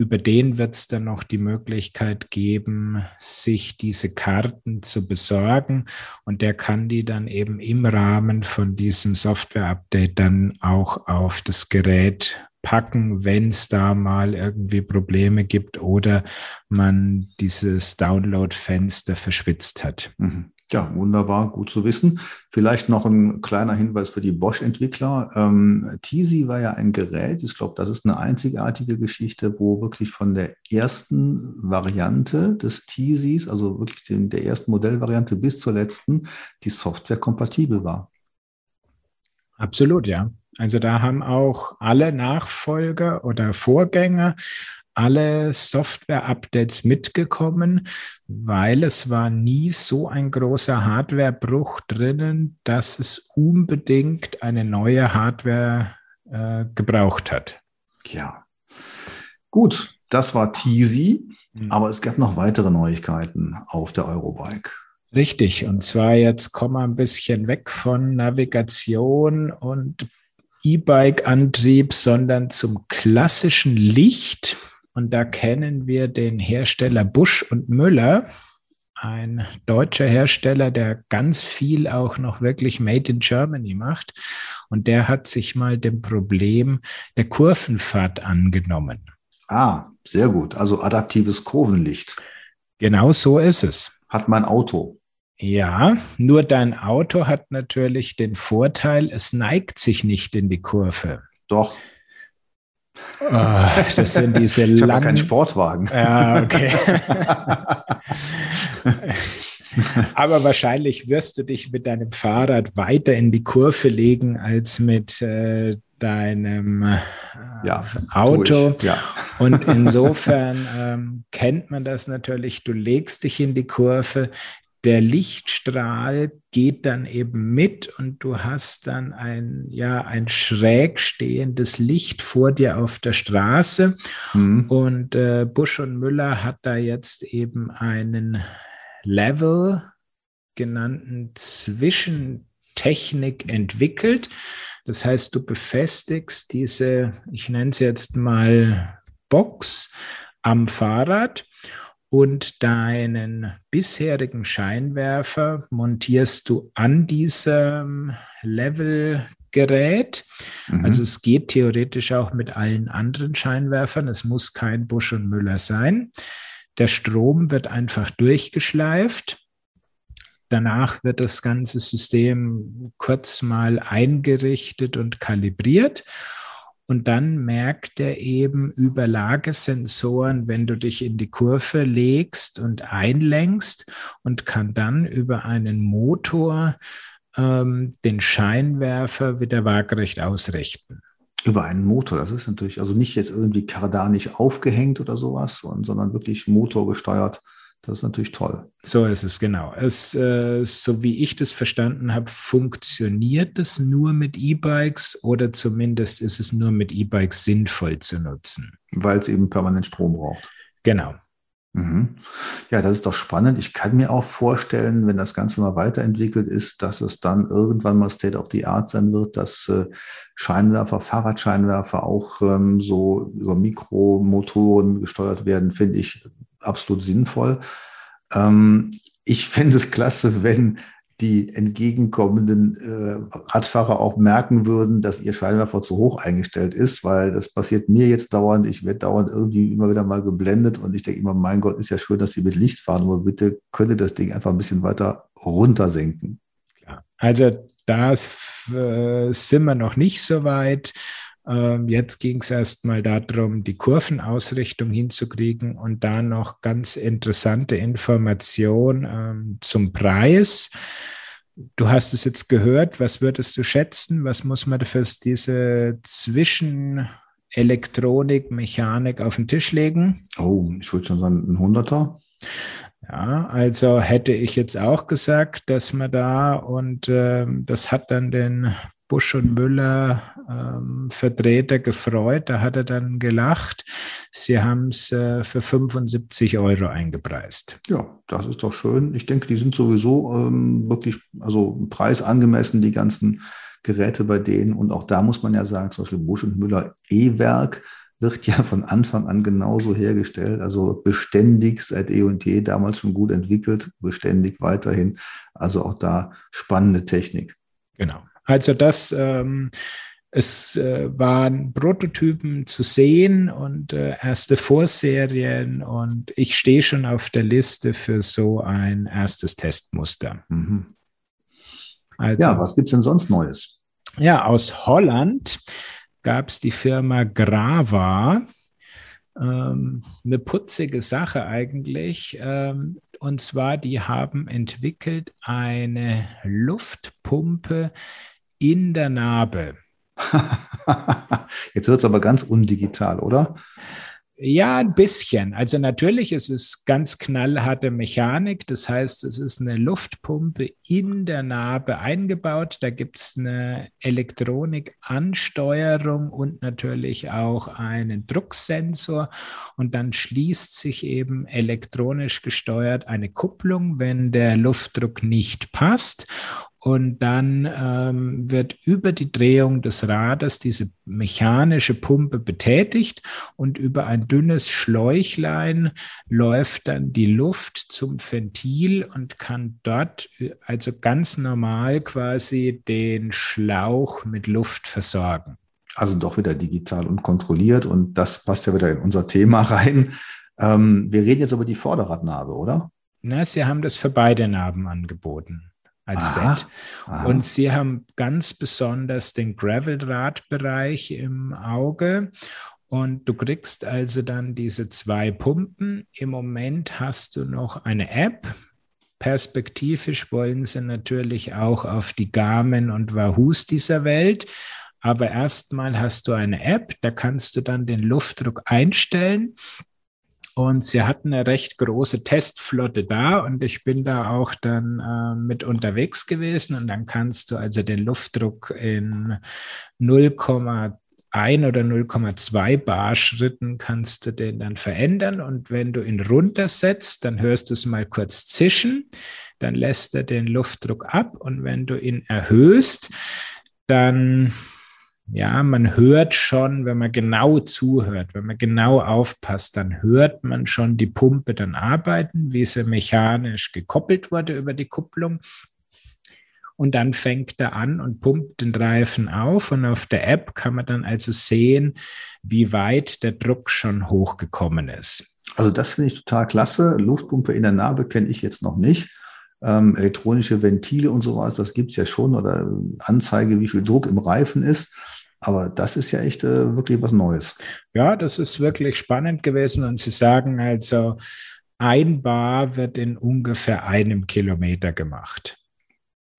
über den wird es dann noch die Möglichkeit geben, sich diese Karten zu besorgen. Und der kann die dann eben im Rahmen von diesem Software-Update dann auch auf das Gerät packen, wenn es da mal irgendwie Probleme gibt oder man dieses Download-Fenster verschwitzt hat. Mhm. Ja, wunderbar, gut zu wissen. Vielleicht noch ein kleiner Hinweis für die Bosch-Entwickler. Ähm, Teasy war ja ein Gerät, ich glaube, das ist eine einzigartige Geschichte, wo wirklich von der ersten Variante des Teasys, also wirklich den, der ersten Modellvariante bis zur letzten, die Software kompatibel war. Absolut, ja. Also da haben auch alle Nachfolger oder Vorgänger alle Software-Updates mitgekommen, weil es war nie so ein großer Hardwarebruch drinnen, dass es unbedingt eine neue Hardware äh, gebraucht hat. Ja. Gut, das war Teasy, mhm. aber es gab noch weitere Neuigkeiten auf der Eurobike. Richtig, und zwar jetzt kommen wir ein bisschen weg von Navigation und E-Bike-Antrieb, sondern zum klassischen Licht. Und da kennen wir den Hersteller Busch und Müller, ein deutscher Hersteller, der ganz viel auch noch wirklich Made in Germany macht. Und der hat sich mal dem Problem der Kurvenfahrt angenommen. Ah, sehr gut. Also adaptives Kurvenlicht. Genau so ist es. Hat mein Auto. Ja, nur dein Auto hat natürlich den Vorteil, es neigt sich nicht in die Kurve. Doch. Oh, das sind *laughs* diese ich langen. Ja keinen Sportwagen. Ja, okay. *laughs* Aber wahrscheinlich wirst du dich mit deinem Fahrrad weiter in die Kurve legen als mit äh, deinem äh, ja, Auto. Ja. Und insofern ähm, kennt man das natürlich. Du legst dich in die Kurve. Der Lichtstrahl geht dann eben mit und du hast dann ein, ja, ein schräg stehendes Licht vor dir auf der Straße. Mhm. Und äh, Busch und Müller hat da jetzt eben einen Level genannten Zwischentechnik entwickelt. Das heißt, du befestigst diese, ich nenne es jetzt mal Box am Fahrrad und deinen bisherigen Scheinwerfer montierst du an diesem Levelgerät. Mhm. Also es geht theoretisch auch mit allen anderen Scheinwerfern. Es muss kein Busch und Müller sein. Der Strom wird einfach durchgeschleift. Danach wird das ganze System kurz mal eingerichtet und kalibriert. Und dann merkt er eben über Lagesensoren, wenn du dich in die Kurve legst und einlenkst und kann dann über einen Motor ähm, den Scheinwerfer wieder waagerecht ausrichten. Über einen Motor, das ist natürlich also nicht jetzt irgendwie kardanisch aufgehängt oder sowas, sondern wirklich motorgesteuert. Das ist natürlich toll. So ist es, genau. Es, äh, so wie ich das verstanden habe, funktioniert es nur mit E-Bikes oder zumindest ist es nur mit E-Bikes sinnvoll zu nutzen. Weil es eben permanent Strom braucht. Genau. Mhm. Ja, das ist doch spannend. Ich kann mir auch vorstellen, wenn das Ganze mal weiterentwickelt ist, dass es dann irgendwann mal State of the Art sein wird, dass äh, Scheinwerfer, Fahrradscheinwerfer auch ähm, so über Mikromotoren gesteuert werden, finde ich absolut sinnvoll. Ähm, ich fände es klasse, wenn die entgegenkommenden äh, Radfahrer auch merken würden, dass ihr Scheinwerfer zu hoch eingestellt ist, weil das passiert mir jetzt dauernd. Ich werde dauernd irgendwie immer wieder mal geblendet und ich denke immer, mein Gott, ist ja schön, dass Sie mit Licht fahren, aber bitte könnte das Ding einfach ein bisschen weiter runtersenken. Also da äh, sind wir noch nicht so weit. Ähm, jetzt ging es erstmal darum, die Kurvenausrichtung hinzukriegen und da noch ganz interessante Information ähm, zum Preis. Du hast es jetzt gehört. Was würdest du schätzen? Was muss man für diese Zwischenelektronik, Mechanik auf den Tisch legen? Oh, ich würde schon sagen, ein Hunderter. Ja, also hätte ich jetzt auch gesagt, dass man da und äh, das hat dann den Busch und Müller ähm, Vertreter gefreut. Da hat er dann gelacht. Sie haben es äh, für 75 Euro eingepreist. Ja, das ist doch schön. Ich denke, die sind sowieso ähm, wirklich, also preisangemessen, die ganzen Geräte bei denen. Und auch da muss man ja sagen, zum Beispiel Busch und Müller E-Werk wird ja von Anfang an genauso hergestellt, also beständig seit eh und je, damals schon gut entwickelt, beständig weiterhin. Also auch da spannende Technik. Genau. Also das, ähm, es äh, waren Prototypen zu sehen und äh, erste Vorserien und ich stehe schon auf der Liste für so ein erstes Testmuster. Mhm. Also, ja, was gibt es denn sonst Neues? Ja, aus Holland gab es die Firma Grava. Ähm, eine putzige Sache eigentlich. Ähm, und zwar, die haben entwickelt eine Luftpumpe, in der Narbe. *laughs* Jetzt wird es aber ganz undigital, oder? Ja, ein bisschen. Also natürlich ist es ganz knallharte Mechanik. Das heißt, es ist eine Luftpumpe in der Narbe eingebaut. Da gibt es eine Elektronikansteuerung und natürlich auch einen Drucksensor. Und dann schließt sich eben elektronisch gesteuert eine Kupplung, wenn der Luftdruck nicht passt. Und dann ähm, wird über die Drehung des Rades diese mechanische Pumpe betätigt und über ein dünnes Schläuchlein läuft dann die Luft zum Ventil und kann dort also ganz normal quasi den Schlauch mit Luft versorgen. Also doch wieder digital und kontrolliert und das passt ja wieder in unser Thema *laughs* rein. Ähm, wir reden jetzt über die Vorderradnabe, oder? Na, sie haben das für beide Narben angeboten als aha, Set. Aha. Und sie haben ganz besonders den Gravelrad-Bereich im Auge. Und du kriegst also dann diese zwei Pumpen. Im Moment hast du noch eine App. Perspektivisch wollen sie natürlich auch auf die Garmin und Wahoos dieser Welt. Aber erstmal hast du eine App, da kannst du dann den Luftdruck einstellen. Und sie hatten eine recht große Testflotte da und ich bin da auch dann äh, mit unterwegs gewesen und dann kannst du also den Luftdruck in 0,1 oder 0,2 Bar Schritten kannst du den dann verändern und wenn du ihn runtersetzt, dann hörst du es mal kurz zischen, dann lässt er den Luftdruck ab und wenn du ihn erhöhst, dann ja, man hört schon, wenn man genau zuhört, wenn man genau aufpasst, dann hört man schon die Pumpe dann arbeiten, wie sie mechanisch gekoppelt wurde über die Kupplung. Und dann fängt er an und pumpt den Reifen auf. Und auf der App kann man dann also sehen, wie weit der Druck schon hochgekommen ist. Also das finde ich total klasse. Luftpumpe in der Narbe kenne ich jetzt noch nicht. Ähm, elektronische Ventile und sowas, das gibt es ja schon oder Anzeige, wie viel Druck im Reifen ist. Aber das ist ja echt äh, wirklich was Neues. Ja, das ist wirklich spannend gewesen. Und Sie sagen also, ein Bar wird in ungefähr einem Kilometer gemacht.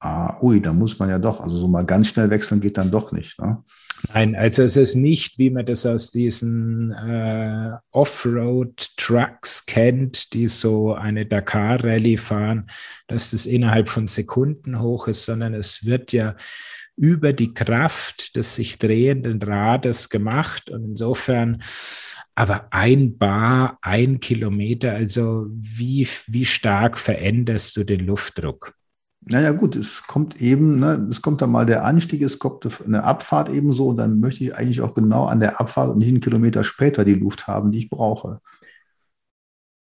Ah, ui, da muss man ja doch, also so mal ganz schnell wechseln geht dann doch nicht. Ne? Nein, also es ist nicht, wie man das aus diesen äh, Offroad-Trucks kennt, die so eine Dakar-Rallye fahren, dass das innerhalb von Sekunden hoch ist, sondern es wird ja über die Kraft des sich drehenden Rades gemacht. Und insofern, aber ein Bar, ein Kilometer, also wie, wie stark veränderst du den Luftdruck? Naja, gut, es kommt eben, ne, es kommt dann mal der Anstieg, es kommt eine Abfahrt ebenso und dann möchte ich eigentlich auch genau an der Abfahrt und nicht einen Kilometer später die Luft haben, die ich brauche.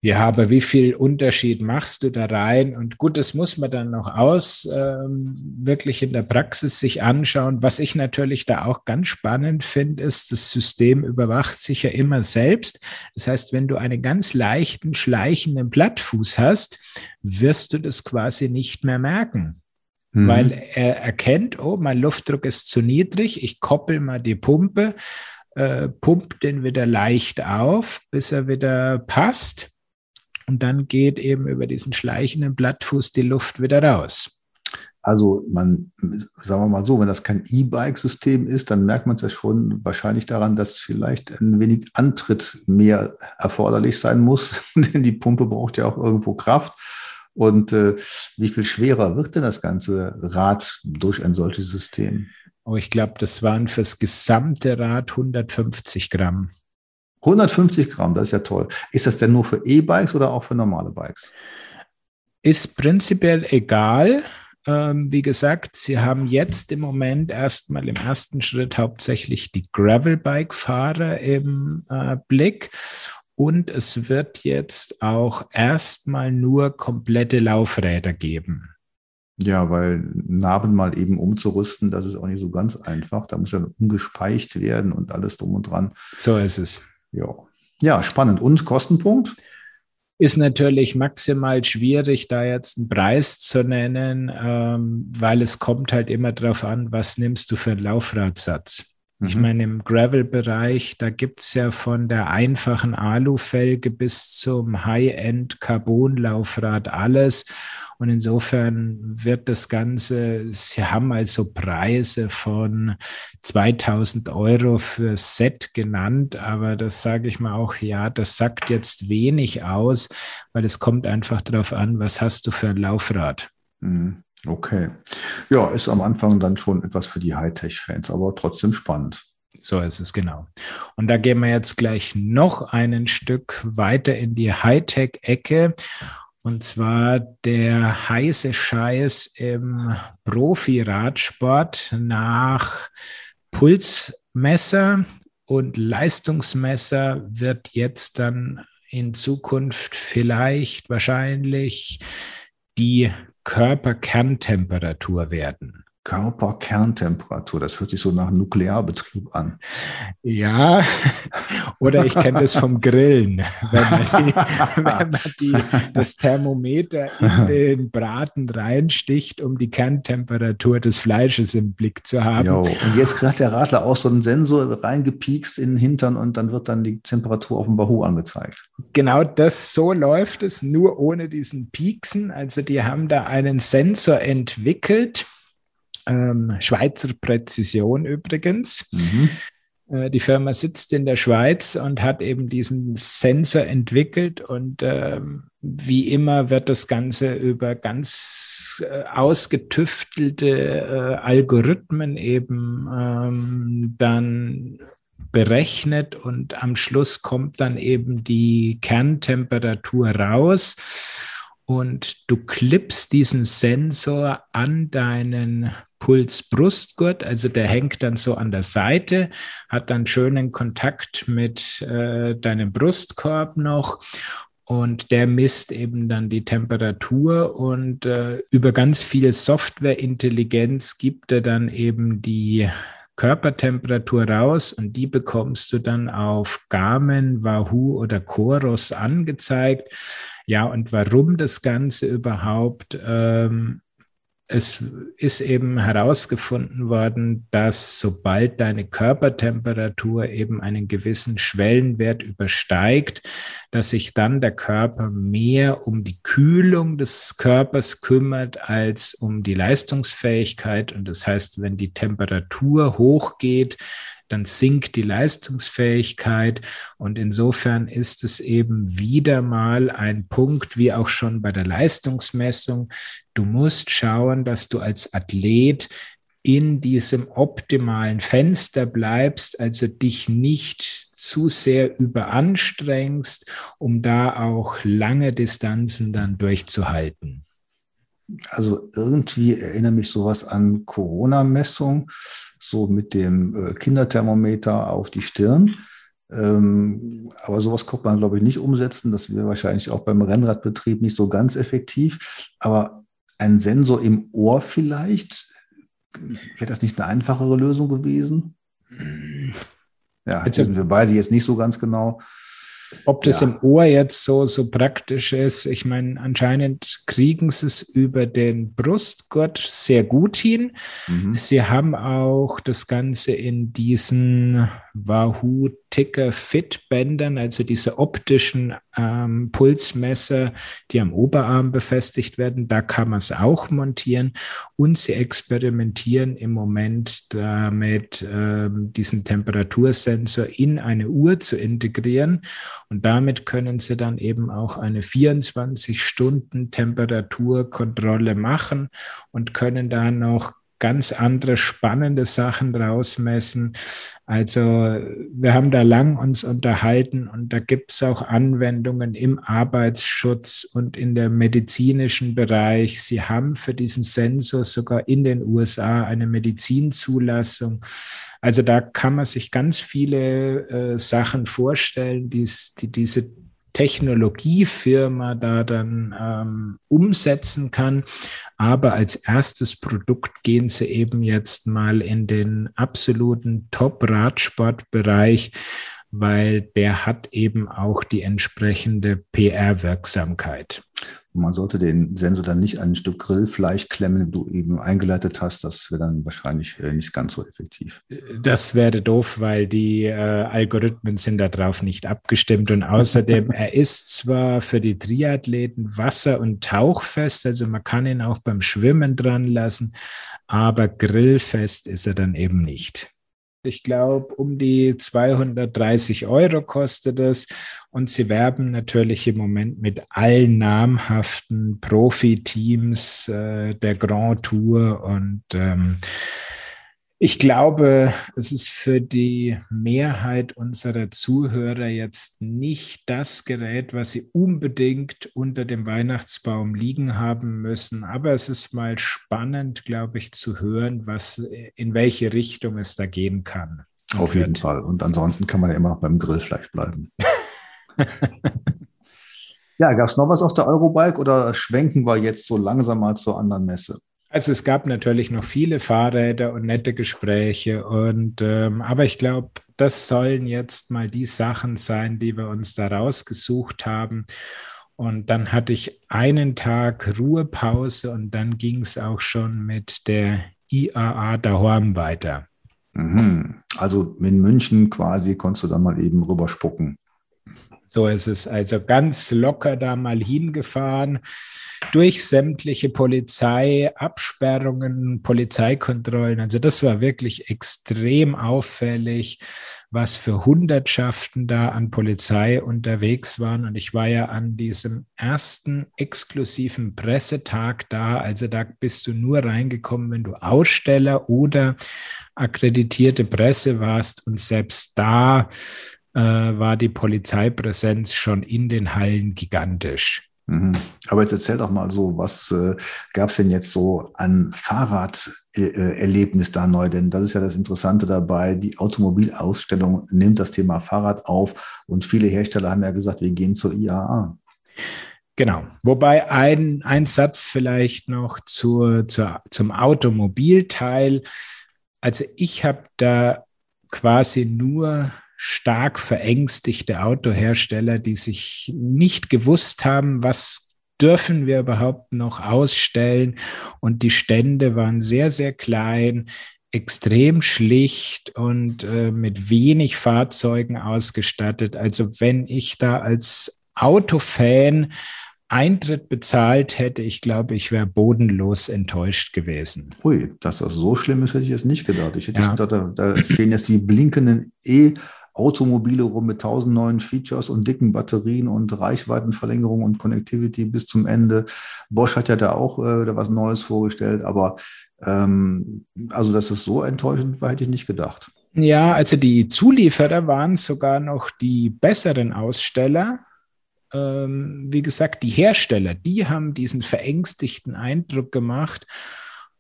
Ja, aber wie viel Unterschied machst du da rein? Und gut, das muss man dann noch aus, ähm, wirklich in der Praxis sich anschauen. Was ich natürlich da auch ganz spannend finde, ist, das System überwacht sich ja immer selbst. Das heißt, wenn du einen ganz leichten, schleichenden Blattfuß hast, wirst du das quasi nicht mehr merken. Mhm. Weil er erkennt, oh, mein Luftdruck ist zu niedrig, ich koppel mal die Pumpe, äh, pump den wieder leicht auf, bis er wieder passt und dann geht eben über diesen schleichenden Blattfuß die Luft wieder raus. Also man, sagen wir mal so, wenn das kein E-Bike-System ist, dann merkt man es ja schon wahrscheinlich daran, dass vielleicht ein wenig Antritt mehr erforderlich sein muss, *laughs* denn die Pumpe braucht ja auch irgendwo Kraft. Und äh, wie viel schwerer wird denn das ganze Rad durch ein solches System? Oh, ich glaube, das waren fürs gesamte Rad 150 Gramm. 150 Gramm, das ist ja toll. Ist das denn nur für E-Bikes oder auch für normale Bikes? Ist prinzipiell egal. Ähm, wie gesagt, Sie haben jetzt im Moment erstmal im ersten Schritt hauptsächlich die Gravel-Bike-Fahrer im äh, Blick. Und es wird jetzt auch erstmal nur komplette Laufräder geben. Ja, weil Narben mal eben umzurüsten, das ist auch nicht so ganz einfach. Da muss ja umgespeicht werden und alles drum und dran. So ist es. Ja. ja, spannend. Und Kostenpunkt? Ist natürlich maximal schwierig, da jetzt einen Preis zu nennen, ähm, weil es kommt halt immer darauf an, was nimmst du für einen Laufradsatz. Ich mhm. meine, im Gravel-Bereich, da gibt es ja von der einfachen Alufelge bis zum High-End-Carbon-Laufrad alles. Und insofern wird das Ganze, sie haben also Preise von 2000 Euro für Set genannt, aber das sage ich mal auch, ja, das sagt jetzt wenig aus, weil es kommt einfach darauf an, was hast du für ein Laufrad. Mhm. Okay. Ja, ist am Anfang dann schon etwas für die Hightech-Fans, aber trotzdem spannend. So ist es genau. Und da gehen wir jetzt gleich noch ein Stück weiter in die Hightech-Ecke. Und zwar der heiße Scheiß im Profi-Radsport nach Pulsmesser und Leistungsmesser wird jetzt dann in Zukunft vielleicht wahrscheinlich die Körperkerntemperatur werden. Körperkerntemperatur. Das hört sich so nach Nuklearbetrieb an. Ja, *laughs* oder ich kenne das vom Grillen. *laughs* Wenn man, die, wenn man die, das Thermometer in *laughs* den Braten reinsticht, um die Kerntemperatur des Fleisches im Blick zu haben. Jo, und jetzt gerade der Radler auch so einen Sensor reingepiekst in den Hintern und dann wird dann die Temperatur auf dem Bahu angezeigt. Genau das, so läuft es, nur ohne diesen Pieksen. Also die haben da einen Sensor entwickelt ähm, Schweizer Präzision übrigens. Mhm. Äh, die Firma sitzt in der Schweiz und hat eben diesen Sensor entwickelt und ähm, wie immer wird das Ganze über ganz äh, ausgetüftelte äh, Algorithmen eben ähm, dann berechnet und am Schluss kommt dann eben die Kerntemperatur raus und du klippst diesen Sensor an deinen Pulsbrustgurt, also der hängt dann so an der Seite, hat dann schönen Kontakt mit äh, deinem Brustkorb noch und der misst eben dann die Temperatur und äh, über ganz viel Softwareintelligenz gibt er dann eben die Körpertemperatur raus und die bekommst du dann auf Garmin, Wahoo oder Chorus angezeigt. Ja, und warum das Ganze überhaupt ähm, es ist eben herausgefunden worden, dass sobald deine Körpertemperatur eben einen gewissen Schwellenwert übersteigt, dass sich dann der Körper mehr um die Kühlung des Körpers kümmert als um die Leistungsfähigkeit. Und das heißt, wenn die Temperatur hochgeht, dann sinkt die Leistungsfähigkeit. Und insofern ist es eben wieder mal ein Punkt, wie auch schon bei der Leistungsmessung. Du musst schauen, dass du als Athlet in diesem optimalen Fenster bleibst, also dich nicht zu sehr überanstrengst, um da auch lange Distanzen dann durchzuhalten. Also irgendwie erinnere mich sowas an Corona-Messung so mit dem äh, Kinderthermometer auf die Stirn. Ähm, aber sowas kommt man, glaube ich, nicht umsetzen. Das wäre wahrscheinlich auch beim Rennradbetrieb nicht so ganz effektiv. Aber ein Sensor im Ohr vielleicht, wäre das nicht eine einfachere Lösung gewesen? Ja, jetzt wissen wir beide jetzt nicht so ganz genau. Ob das ja. im Ohr jetzt so, so praktisch ist, ich meine, anscheinend kriegen sie es über den Brustgurt sehr gut hin. Mhm. Sie haben auch das Ganze in diesen Wahoo Ticker Fit Bändern, also diese optischen ähm, Pulsmesser, die am Oberarm befestigt werden. Da kann man es auch montieren. Und sie experimentieren im Moment damit, ähm, diesen Temperatursensor in eine Uhr zu integrieren. Und damit können sie dann eben auch eine 24-Stunden-Temperaturkontrolle machen und können da noch ganz andere spannende Sachen rausmessen. Also wir haben da lang uns unterhalten und da gibt es auch Anwendungen im Arbeitsschutz und in der medizinischen Bereich. Sie haben für diesen Sensor sogar in den USA eine Medizinzulassung. Also da kann man sich ganz viele äh, Sachen vorstellen, die's, die diese Technologiefirma da dann ähm, umsetzen kann. Aber als erstes Produkt gehen sie eben jetzt mal in den absoluten Top-Radsportbereich, weil der hat eben auch die entsprechende PR-Wirksamkeit. Man sollte den Sensor dann nicht an ein Stück Grillfleisch klemmen, wie du eben eingeleitet hast. Das wäre dann wahrscheinlich äh, nicht ganz so effektiv. Das wäre doof, weil die äh, Algorithmen sind darauf nicht abgestimmt. Und außerdem, *laughs* er ist zwar für die Triathleten wasser- und tauchfest, also man kann ihn auch beim Schwimmen dran lassen, aber grillfest ist er dann eben nicht. Ich glaube, um die 230 Euro kostet es. Und sie werben natürlich im Moment mit allen namhaften Profiteams äh, der Grand Tour. Und ähm, ich glaube, es ist für die Mehrheit unserer Zuhörer jetzt nicht das Gerät, was sie unbedingt unter dem Weihnachtsbaum liegen haben müssen. Aber es ist mal spannend, glaube ich, zu hören, was, in welche Richtung es da gehen kann. Auf jeden Fall. Und ansonsten kann man ja immer noch beim Grillfleisch bleiben. *laughs* ja, gab es noch was auf der Eurobike oder schwenken wir jetzt so langsam mal zur anderen Messe? Also es gab natürlich noch viele Fahrräder und nette Gespräche und ähm, aber ich glaube, das sollen jetzt mal die Sachen sein, die wir uns da rausgesucht haben. Und dann hatte ich einen Tag Ruhepause und dann ging es auch schon mit der IAA daheim weiter. Mhm. Also in München quasi konntest du dann mal eben rüberspucken. So ist es also ganz locker da mal hingefahren durch sämtliche Polizeiabsperrungen, Polizeikontrollen. Also das war wirklich extrem auffällig, was für Hundertschaften da an Polizei unterwegs waren. Und ich war ja an diesem ersten exklusiven Pressetag da. Also da bist du nur reingekommen, wenn du Aussteller oder akkreditierte Presse warst. Und selbst da äh, war die Polizeipräsenz schon in den Hallen gigantisch. Mhm. Aber jetzt erzähl doch mal so, was äh, gab es denn jetzt so an Fahrraderlebnis da neu? Denn das ist ja das Interessante dabei. Die Automobilausstellung nimmt das Thema Fahrrad auf und viele Hersteller haben ja gesagt, wir gehen zur IAA. Genau. Wobei ein, ein Satz vielleicht noch zur, zur, zum Automobilteil. Also ich habe da quasi nur stark verängstigte Autohersteller, die sich nicht gewusst haben, was dürfen wir überhaupt noch ausstellen. Und die Stände waren sehr, sehr klein, extrem schlicht und äh, mit wenig Fahrzeugen ausgestattet. Also wenn ich da als Autofan Eintritt bezahlt hätte, ich glaube, ich wäre bodenlos enttäuscht gewesen. Ui, dass das so schlimm ist, hätte ich jetzt nicht gedacht. Ich hätte ja. gedacht, da, da stehen jetzt die blinkenden E- Automobile rum mit tausend neuen Features und dicken Batterien und Reichweitenverlängerung und Connectivity bis zum Ende. Bosch hat ja da auch äh, was Neues vorgestellt, aber ähm, also, dass es so enttäuschend war, hätte ich nicht gedacht. Ja, also die Zulieferer waren sogar noch die besseren Aussteller. Ähm, wie gesagt, die Hersteller, die haben diesen verängstigten Eindruck gemacht.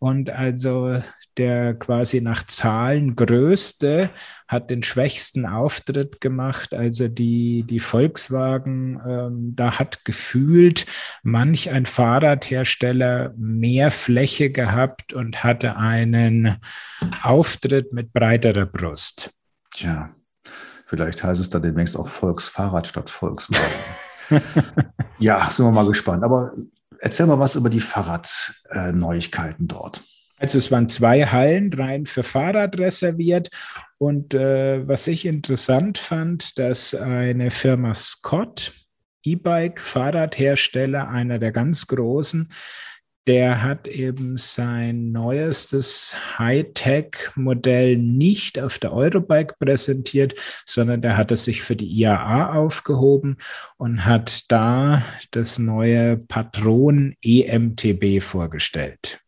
Und also der quasi nach Zahlen größte, hat den schwächsten Auftritt gemacht. Also die, die Volkswagen, ähm, da hat gefühlt manch ein Fahrradhersteller mehr Fläche gehabt und hatte einen Auftritt mit breiterer Brust. Tja, vielleicht heißt es da demnächst auch Volksfahrrad statt Volkswagen. *laughs* ja, sind wir mal gespannt. Aber erzähl mal was über die Fahrradneuigkeiten dort. Also es waren zwei Hallen rein für Fahrrad reserviert. Und äh, was ich interessant fand, dass eine Firma Scott, E-Bike, Fahrradhersteller, einer der ganz großen, der hat eben sein neuestes Hightech-Modell nicht auf der Eurobike präsentiert, sondern der hat es sich für die IAA aufgehoben und hat da das neue Patron EMTB vorgestellt.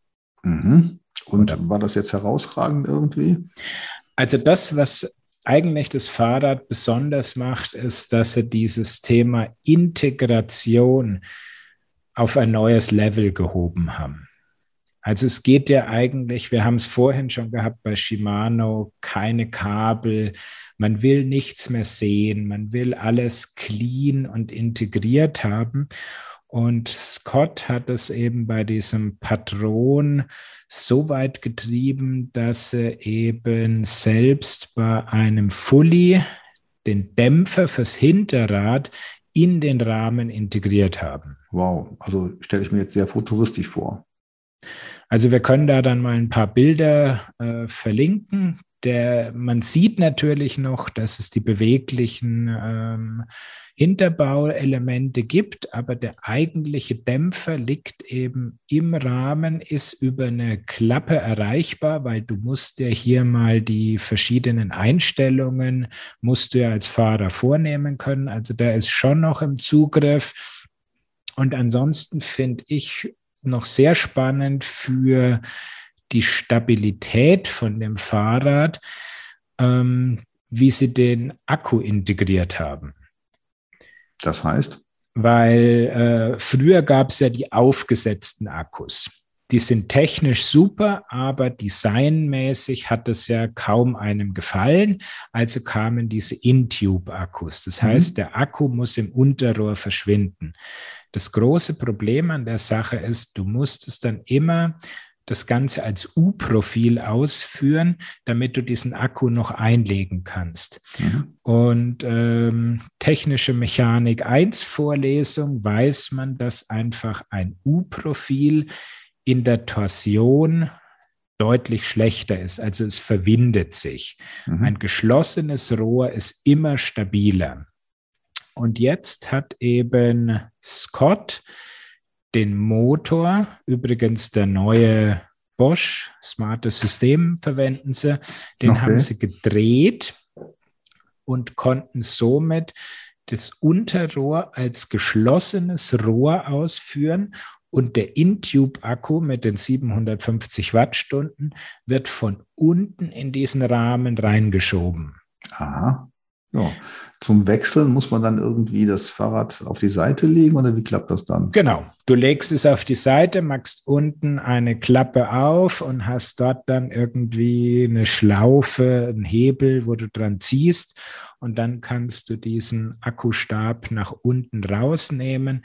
Mhm. Und Oder? war das jetzt herausragend irgendwie? Also das, was eigentlich das Fahrrad besonders macht, ist, dass er dieses Thema Integration auf ein neues Level gehoben haben. Also es geht ja eigentlich, wir haben es vorhin schon gehabt bei Shimano, keine Kabel, man will nichts mehr sehen, man will alles clean und integriert haben. Und Scott hat es eben bei diesem Patron so weit getrieben, dass er eben selbst bei einem Fully den Dämpfer fürs Hinterrad in den Rahmen integriert haben. Wow, also stelle ich mir jetzt sehr futuristisch vor. Also wir können da dann mal ein paar Bilder äh, verlinken. Der, man sieht natürlich noch, dass es die beweglichen ähm, Hinterbauelemente gibt, aber der eigentliche Dämpfer liegt eben im Rahmen, ist über eine Klappe erreichbar, weil du musst ja hier mal die verschiedenen Einstellungen, musst du ja als Fahrer vornehmen können. Also der ist schon noch im Zugriff. Und ansonsten finde ich noch sehr spannend für die Stabilität von dem Fahrrad, ähm, wie sie den Akku integriert haben. Das heißt? Weil äh, früher gab es ja die aufgesetzten Akkus. Die sind technisch super, aber designmäßig hat es ja kaum einem gefallen. Also kamen diese In-Tube-Akkus. Das mhm. heißt, der Akku muss im Unterrohr verschwinden. Das große Problem an der Sache ist, du musst es dann immer das Ganze als U-Profil ausführen, damit du diesen Akku noch einlegen kannst. Mhm. Und ähm, technische Mechanik 1 Vorlesung weiß man, dass einfach ein U-Profil in der Torsion deutlich schlechter ist. Also es verwindet sich. Mhm. Ein geschlossenes Rohr ist immer stabiler. Und jetzt hat eben Scott den Motor, übrigens der neue Bosch, smartes System verwenden sie, den okay. haben sie gedreht und konnten somit das Unterrohr als geschlossenes Rohr ausführen und der Intube-Akku mit den 750 Wattstunden wird von unten in diesen Rahmen reingeschoben. Aha. Ja. Zum Wechseln muss man dann irgendwie das Fahrrad auf die Seite legen oder wie klappt das dann? Genau. Du legst es auf die Seite, machst unten eine Klappe auf und hast dort dann irgendwie eine Schlaufe, einen Hebel, wo du dran ziehst und dann kannst du diesen Akkustab nach unten rausnehmen.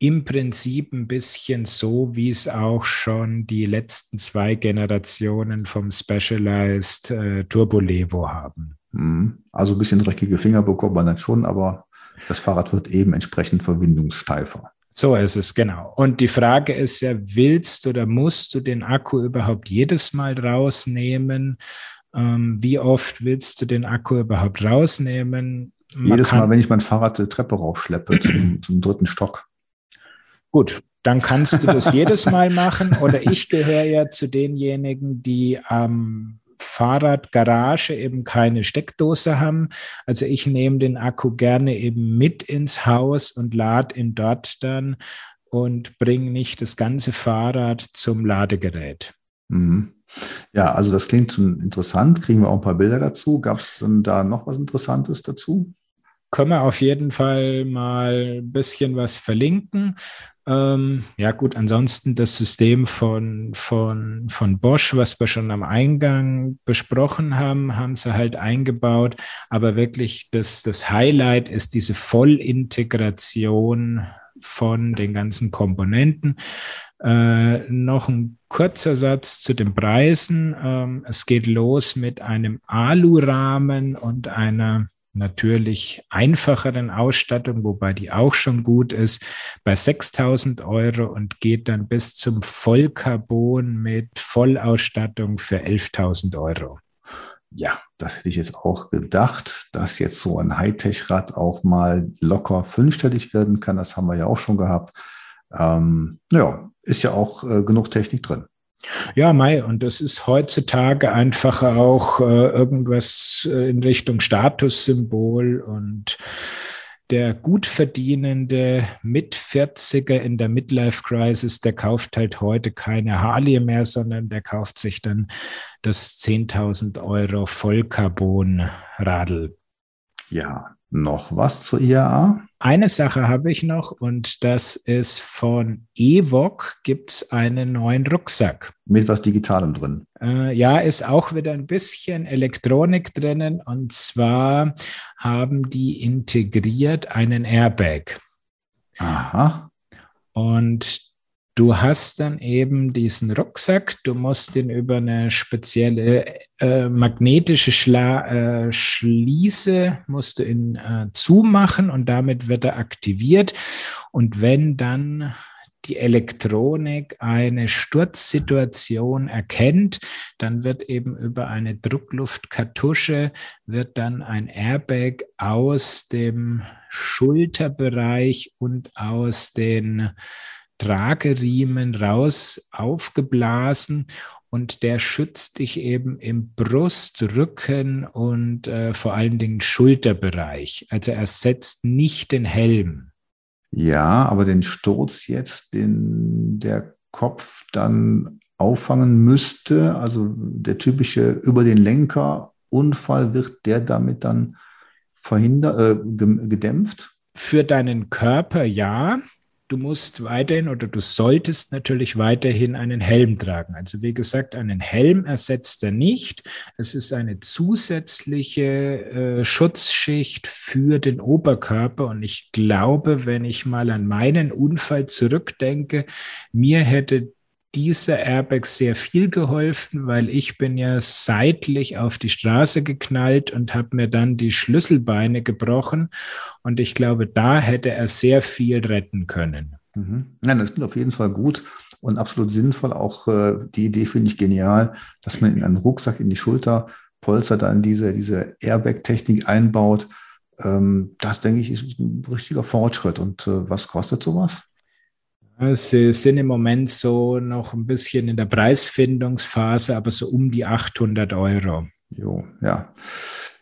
Im Prinzip ein bisschen so, wie es auch schon die letzten zwei Generationen vom Specialized äh, Turbo Levo haben. Mhm. Also ein bisschen dreckige Finger bekommt man dann schon, aber das Fahrrad wird eben entsprechend verwindungssteifer. So ist es, genau. Und die Frage ist ja, willst oder musst du den Akku überhaupt jedes Mal rausnehmen? Ähm, wie oft willst du den Akku überhaupt rausnehmen? Man jedes Mal, wenn ich mein Fahrrad die Treppe raufschleppe zum, *clears throat* zum dritten Stock. Gut, dann kannst du das jedes Mal machen. Oder ich gehöre ja zu denjenigen, die am Fahrradgarage eben keine Steckdose haben. Also ich nehme den Akku gerne eben mit ins Haus und lade ihn dort dann und bringe nicht das ganze Fahrrad zum Ladegerät. Mhm. Ja, also das klingt interessant. Kriegen wir auch ein paar Bilder dazu. Gab es da noch was Interessantes dazu? Können wir auf jeden Fall mal ein bisschen was verlinken. Ähm, ja gut, ansonsten das System von, von, von Bosch, was wir schon am Eingang besprochen haben, haben sie halt eingebaut. Aber wirklich das, das Highlight ist diese Vollintegration von den ganzen Komponenten. Äh, noch ein kurzer Satz zu den Preisen. Ähm, es geht los mit einem Alurahmen und einer natürlich einfacheren Ausstattung, wobei die auch schon gut ist, bei 6000 Euro und geht dann bis zum Vollcarbon mit Vollausstattung für 11.000 Euro. Ja, das hätte ich jetzt auch gedacht, dass jetzt so ein Hightech-Rad auch mal locker fünfstellig werden kann. Das haben wir ja auch schon gehabt. Ähm, ja, ist ja auch äh, genug Technik drin. Ja, Mai, und das ist heutzutage einfach auch äh, irgendwas äh, in Richtung Statussymbol und der gut verdienende Mit-40er in der Midlife-Crisis, der kauft halt heute keine Harley mehr, sondern der kauft sich dann das 10.000 Euro Vollcarbon-Radl. Ja, noch was zur IAA? Eine Sache habe ich noch und das ist von Evok gibt es einen neuen Rucksack. Mit was Digitalem drin? Äh, ja, ist auch wieder ein bisschen Elektronik drinnen und zwar haben die integriert einen Airbag. Aha. Und Du hast dann eben diesen Rucksack, du musst ihn über eine spezielle äh, magnetische Schla äh, Schließe, musst du ihn äh, zumachen und damit wird er aktiviert. Und wenn dann die Elektronik eine Sturzsituation erkennt, dann wird eben über eine Druckluftkartusche wird dann ein Airbag aus dem Schulterbereich und aus den Trageriemen raus aufgeblasen und der schützt dich eben im Brust, Rücken und äh, vor allen Dingen Schulterbereich. Also er setzt nicht den Helm. Ja, aber den Sturz jetzt, den der Kopf dann auffangen müsste, also der typische über den Lenker Unfall, wird der damit dann verhindert, äh, gedämpft? Für deinen Körper ja, du musst weiterhin oder du solltest natürlich weiterhin einen Helm tragen. Also wie gesagt, einen Helm ersetzt er nicht. Es ist eine zusätzliche äh, Schutzschicht für den Oberkörper. Und ich glaube, wenn ich mal an meinen Unfall zurückdenke, mir hätte dieser Airbag sehr viel geholfen, weil ich bin ja seitlich auf die Straße geknallt und habe mir dann die Schlüsselbeine gebrochen. Und ich glaube, da hätte er sehr viel retten können. Mhm. Ja, das klingt auf jeden Fall gut und absolut sinnvoll. Auch äh, die Idee finde ich genial, dass man in einen Rucksack in die Schulterpolster dann diese, diese Airbag-Technik einbaut. Ähm, das, denke ich, ist ein richtiger Fortschritt. Und äh, was kostet sowas? Sie sind im Moment so noch ein bisschen in der Preisfindungsphase, aber so um die 800 Euro. Jo, ja.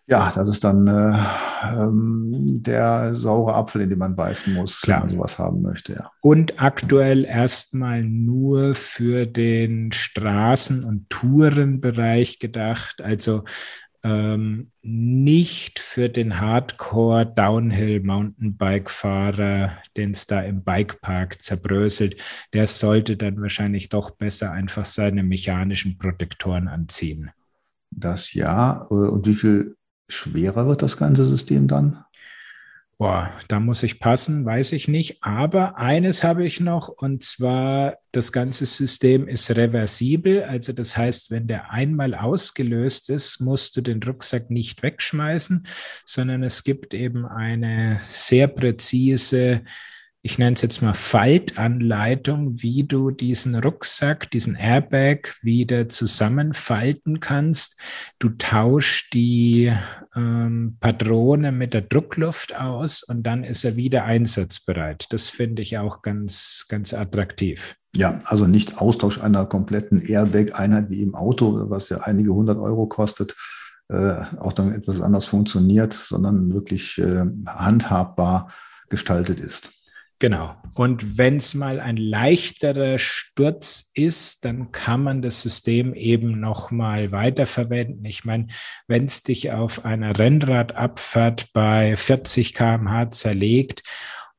Ja, das ist dann äh, ähm, der saure Apfel, in den man beißen muss, Klar. wenn man sowas haben möchte. Ja. Und aktuell erstmal nur für den Straßen- und Tourenbereich gedacht. Also ähm, nicht für den Hardcore Downhill Mountainbike Fahrer, den es da im Bikepark zerbröselt, der sollte dann wahrscheinlich doch besser einfach seine mechanischen Protektoren anziehen. Das ja. Äh, und wie viel schwerer wird das ganze System dann? Boah, da muss ich passen, weiß ich nicht. Aber eines habe ich noch, und zwar das ganze System ist reversibel. Also das heißt, wenn der einmal ausgelöst ist, musst du den Rucksack nicht wegschmeißen, sondern es gibt eben eine sehr präzise ich nenne es jetzt mal Faltanleitung, wie du diesen Rucksack, diesen Airbag wieder zusammenfalten kannst. Du tauschst die ähm, Patrone mit der Druckluft aus und dann ist er wieder einsatzbereit. Das finde ich auch ganz, ganz attraktiv. Ja, also nicht Austausch einer kompletten Airbag-Einheit wie im Auto, was ja einige hundert Euro kostet, äh, auch dann etwas anders funktioniert, sondern wirklich äh, handhabbar gestaltet ist. Genau. Und wenn es mal ein leichterer Sturz ist, dann kann man das System eben nochmal weiterverwenden. Ich meine, wenn es dich auf einer Rennradabfahrt bei 40 km/h zerlegt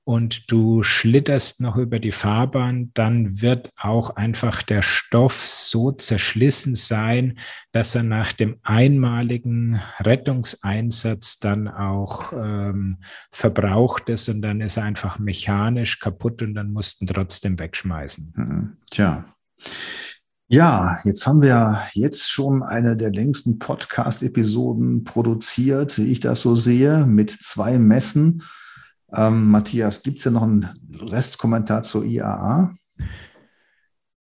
und du schlitterst noch über die Fahrbahn, dann wird auch einfach der Stoff so zerschlissen sein, dass er nach dem einmaligen Rettungseinsatz dann auch ähm, verbraucht ist und dann ist er einfach mechanisch kaputt und dann mussten trotzdem wegschmeißen. Mhm. Tja. Ja, jetzt haben wir jetzt schon eine der längsten Podcast-Episoden produziert, wie ich das so sehe, mit zwei Messen ähm, Matthias, gibt es ja noch einen Restkommentar zur IAA?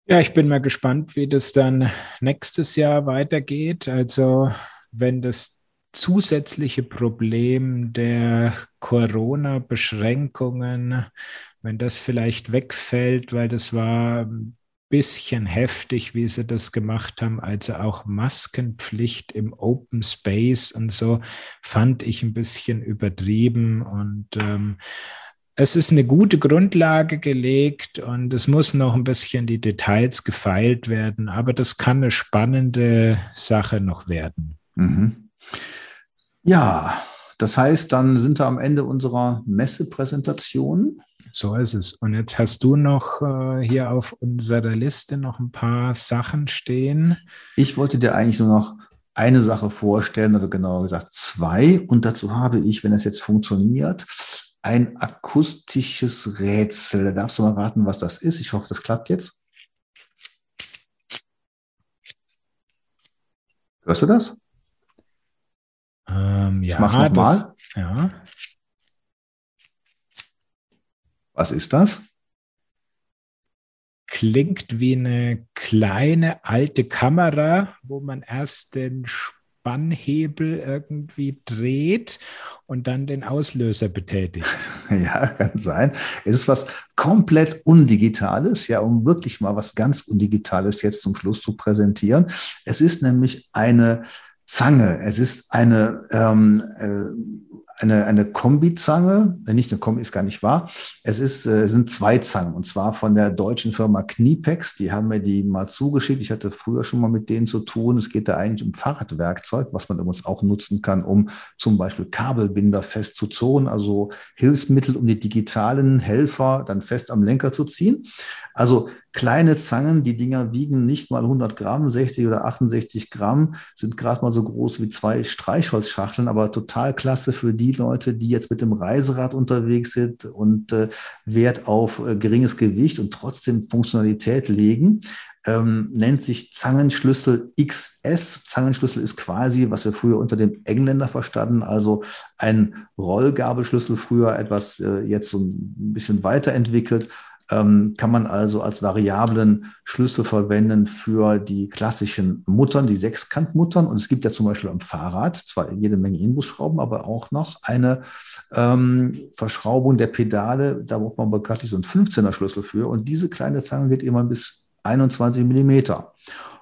Ja, ich bin mal gespannt, wie das dann nächstes Jahr weitergeht. Also wenn das zusätzliche Problem der Corona-Beschränkungen, wenn das vielleicht wegfällt, weil das war bisschen heftig, wie sie das gemacht haben. Also auch Maskenpflicht im Open Space und so fand ich ein bisschen übertrieben. Und ähm, es ist eine gute Grundlage gelegt und es muss noch ein bisschen die Details gefeilt werden, aber das kann eine spannende Sache noch werden. Mhm. Ja, das heißt, dann sind wir am Ende unserer Messepräsentation. So ist es. Und jetzt hast du noch äh, hier auf unserer Liste noch ein paar Sachen stehen. Ich wollte dir eigentlich nur noch eine Sache vorstellen oder genauer gesagt zwei. Und dazu habe ich, wenn es jetzt funktioniert, ein akustisches Rätsel. Da darfst du mal raten, was das ist. Ich hoffe, das klappt jetzt. Hörst du das? Ähm, ja, ich mach's nochmal. Ja. Was ist das? Klingt wie eine kleine alte Kamera, wo man erst den Spannhebel irgendwie dreht und dann den Auslöser betätigt. *laughs* Ja, kann sein. Es ist was komplett Undigitales, ja, um wirklich mal was ganz Undigitales jetzt zum Schluss zu präsentieren. Es ist nämlich eine Zange. Es ist eine ähm, äh, eine, eine Kombizange, äh, nicht eine Kombi ist gar nicht wahr. Es ist, äh, sind zwei Zangen und zwar von der deutschen Firma Kniepex. Die haben mir die mal zugeschickt. Ich hatte früher schon mal mit denen zu tun. Es geht da eigentlich um Fahrradwerkzeug, was man übrigens auch nutzen kann, um zum Beispiel Kabelbinder fest zu zonen, also Hilfsmittel, um die digitalen Helfer dann fest am Lenker zu ziehen. Also kleine Zangen, die Dinger wiegen nicht mal 100 Gramm, 60 oder 68 Gramm, sind gerade mal so groß wie zwei Streichholzschachteln, aber total klasse für die Leute, die jetzt mit dem Reiserad unterwegs sind und äh, Wert auf äh, geringes Gewicht und trotzdem Funktionalität legen. ähm, nennt sich Zangenschlüssel XS. Zangenschlüssel ist quasi, was wir früher unter dem Engländer verstanden, also ein Rollgabelschlüssel, früher etwas äh, jetzt so ein bisschen weiterentwickelt ähm, kann man also als variablen Schlüssel verwenden für die klassischen Muttern, die Sechskantmuttern. Und es gibt ja zum Beispiel am Fahrrad zwar jede Menge Inbusschrauben, aber auch noch eine ähm, Verschraubung der Pedale. Da braucht man bekanntlich so einen 15er Schlüssel für. Und diese kleine Zange geht immer bis 21 Millimeter.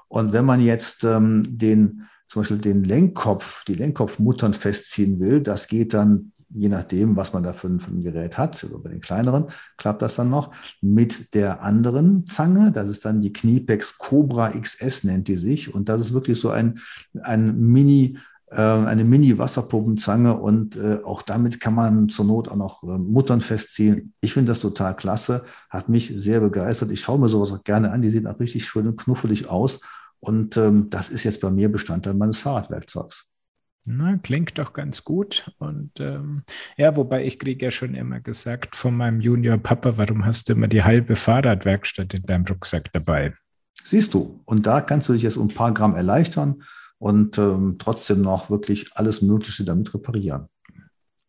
Und wenn man jetzt ähm, den zum Beispiel den Lenkkopf, die Lenkkopfmuttern festziehen will, das geht dann je nachdem, was man da für ein, für ein Gerät hat, bei den kleineren, klappt das dann noch mit der anderen Zange. Das ist dann die Kniepex Cobra XS, nennt die sich. Und das ist wirklich so ein, ein Mini- äh, eine Mini-Wasserpumpenzange und äh, auch damit kann man zur Not auch noch äh, Muttern festziehen. Ich finde das total klasse, hat mich sehr begeistert. Ich schaue mir sowas auch gerne an, die sehen auch richtig schön und knuffelig aus und ähm, das ist jetzt bei mir Bestandteil meines Fahrradwerkzeugs. Na, klingt doch ganz gut. Und ähm, ja, wobei ich kriege ja schon immer gesagt von meinem Junior Papa, warum hast du immer die halbe Fahrradwerkstatt in deinem Rucksack dabei? Siehst du, und da kannst du dich jetzt um ein paar Gramm erleichtern und ähm, trotzdem noch wirklich alles Mögliche damit reparieren.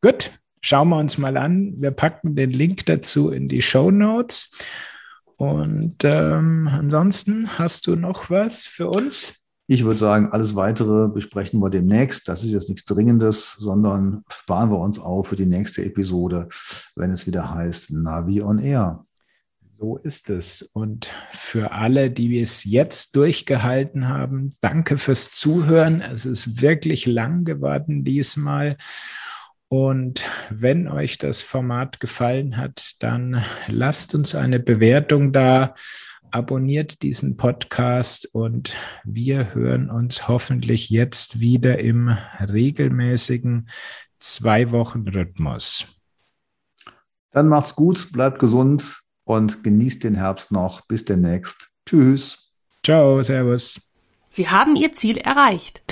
Gut, schauen wir uns mal an. Wir packen den Link dazu in die Show Notes. Und ähm, ansonsten hast du noch was für uns? Ich würde sagen, alles weitere besprechen wir demnächst. Das ist jetzt nichts Dringendes, sondern sparen wir uns auf für die nächste Episode, wenn es wieder heißt Navi on Air. So ist es. Und für alle, die es jetzt durchgehalten haben, danke fürs Zuhören. Es ist wirklich lang geworden diesmal. Und wenn euch das Format gefallen hat, dann lasst uns eine Bewertung da abonniert diesen Podcast und wir hören uns hoffentlich jetzt wieder im regelmäßigen zwei Wochen Rhythmus. Dann macht's gut, bleibt gesund und genießt den Herbst noch. Bis demnächst. Tschüss. Ciao, Servus. Sie haben Ihr Ziel erreicht.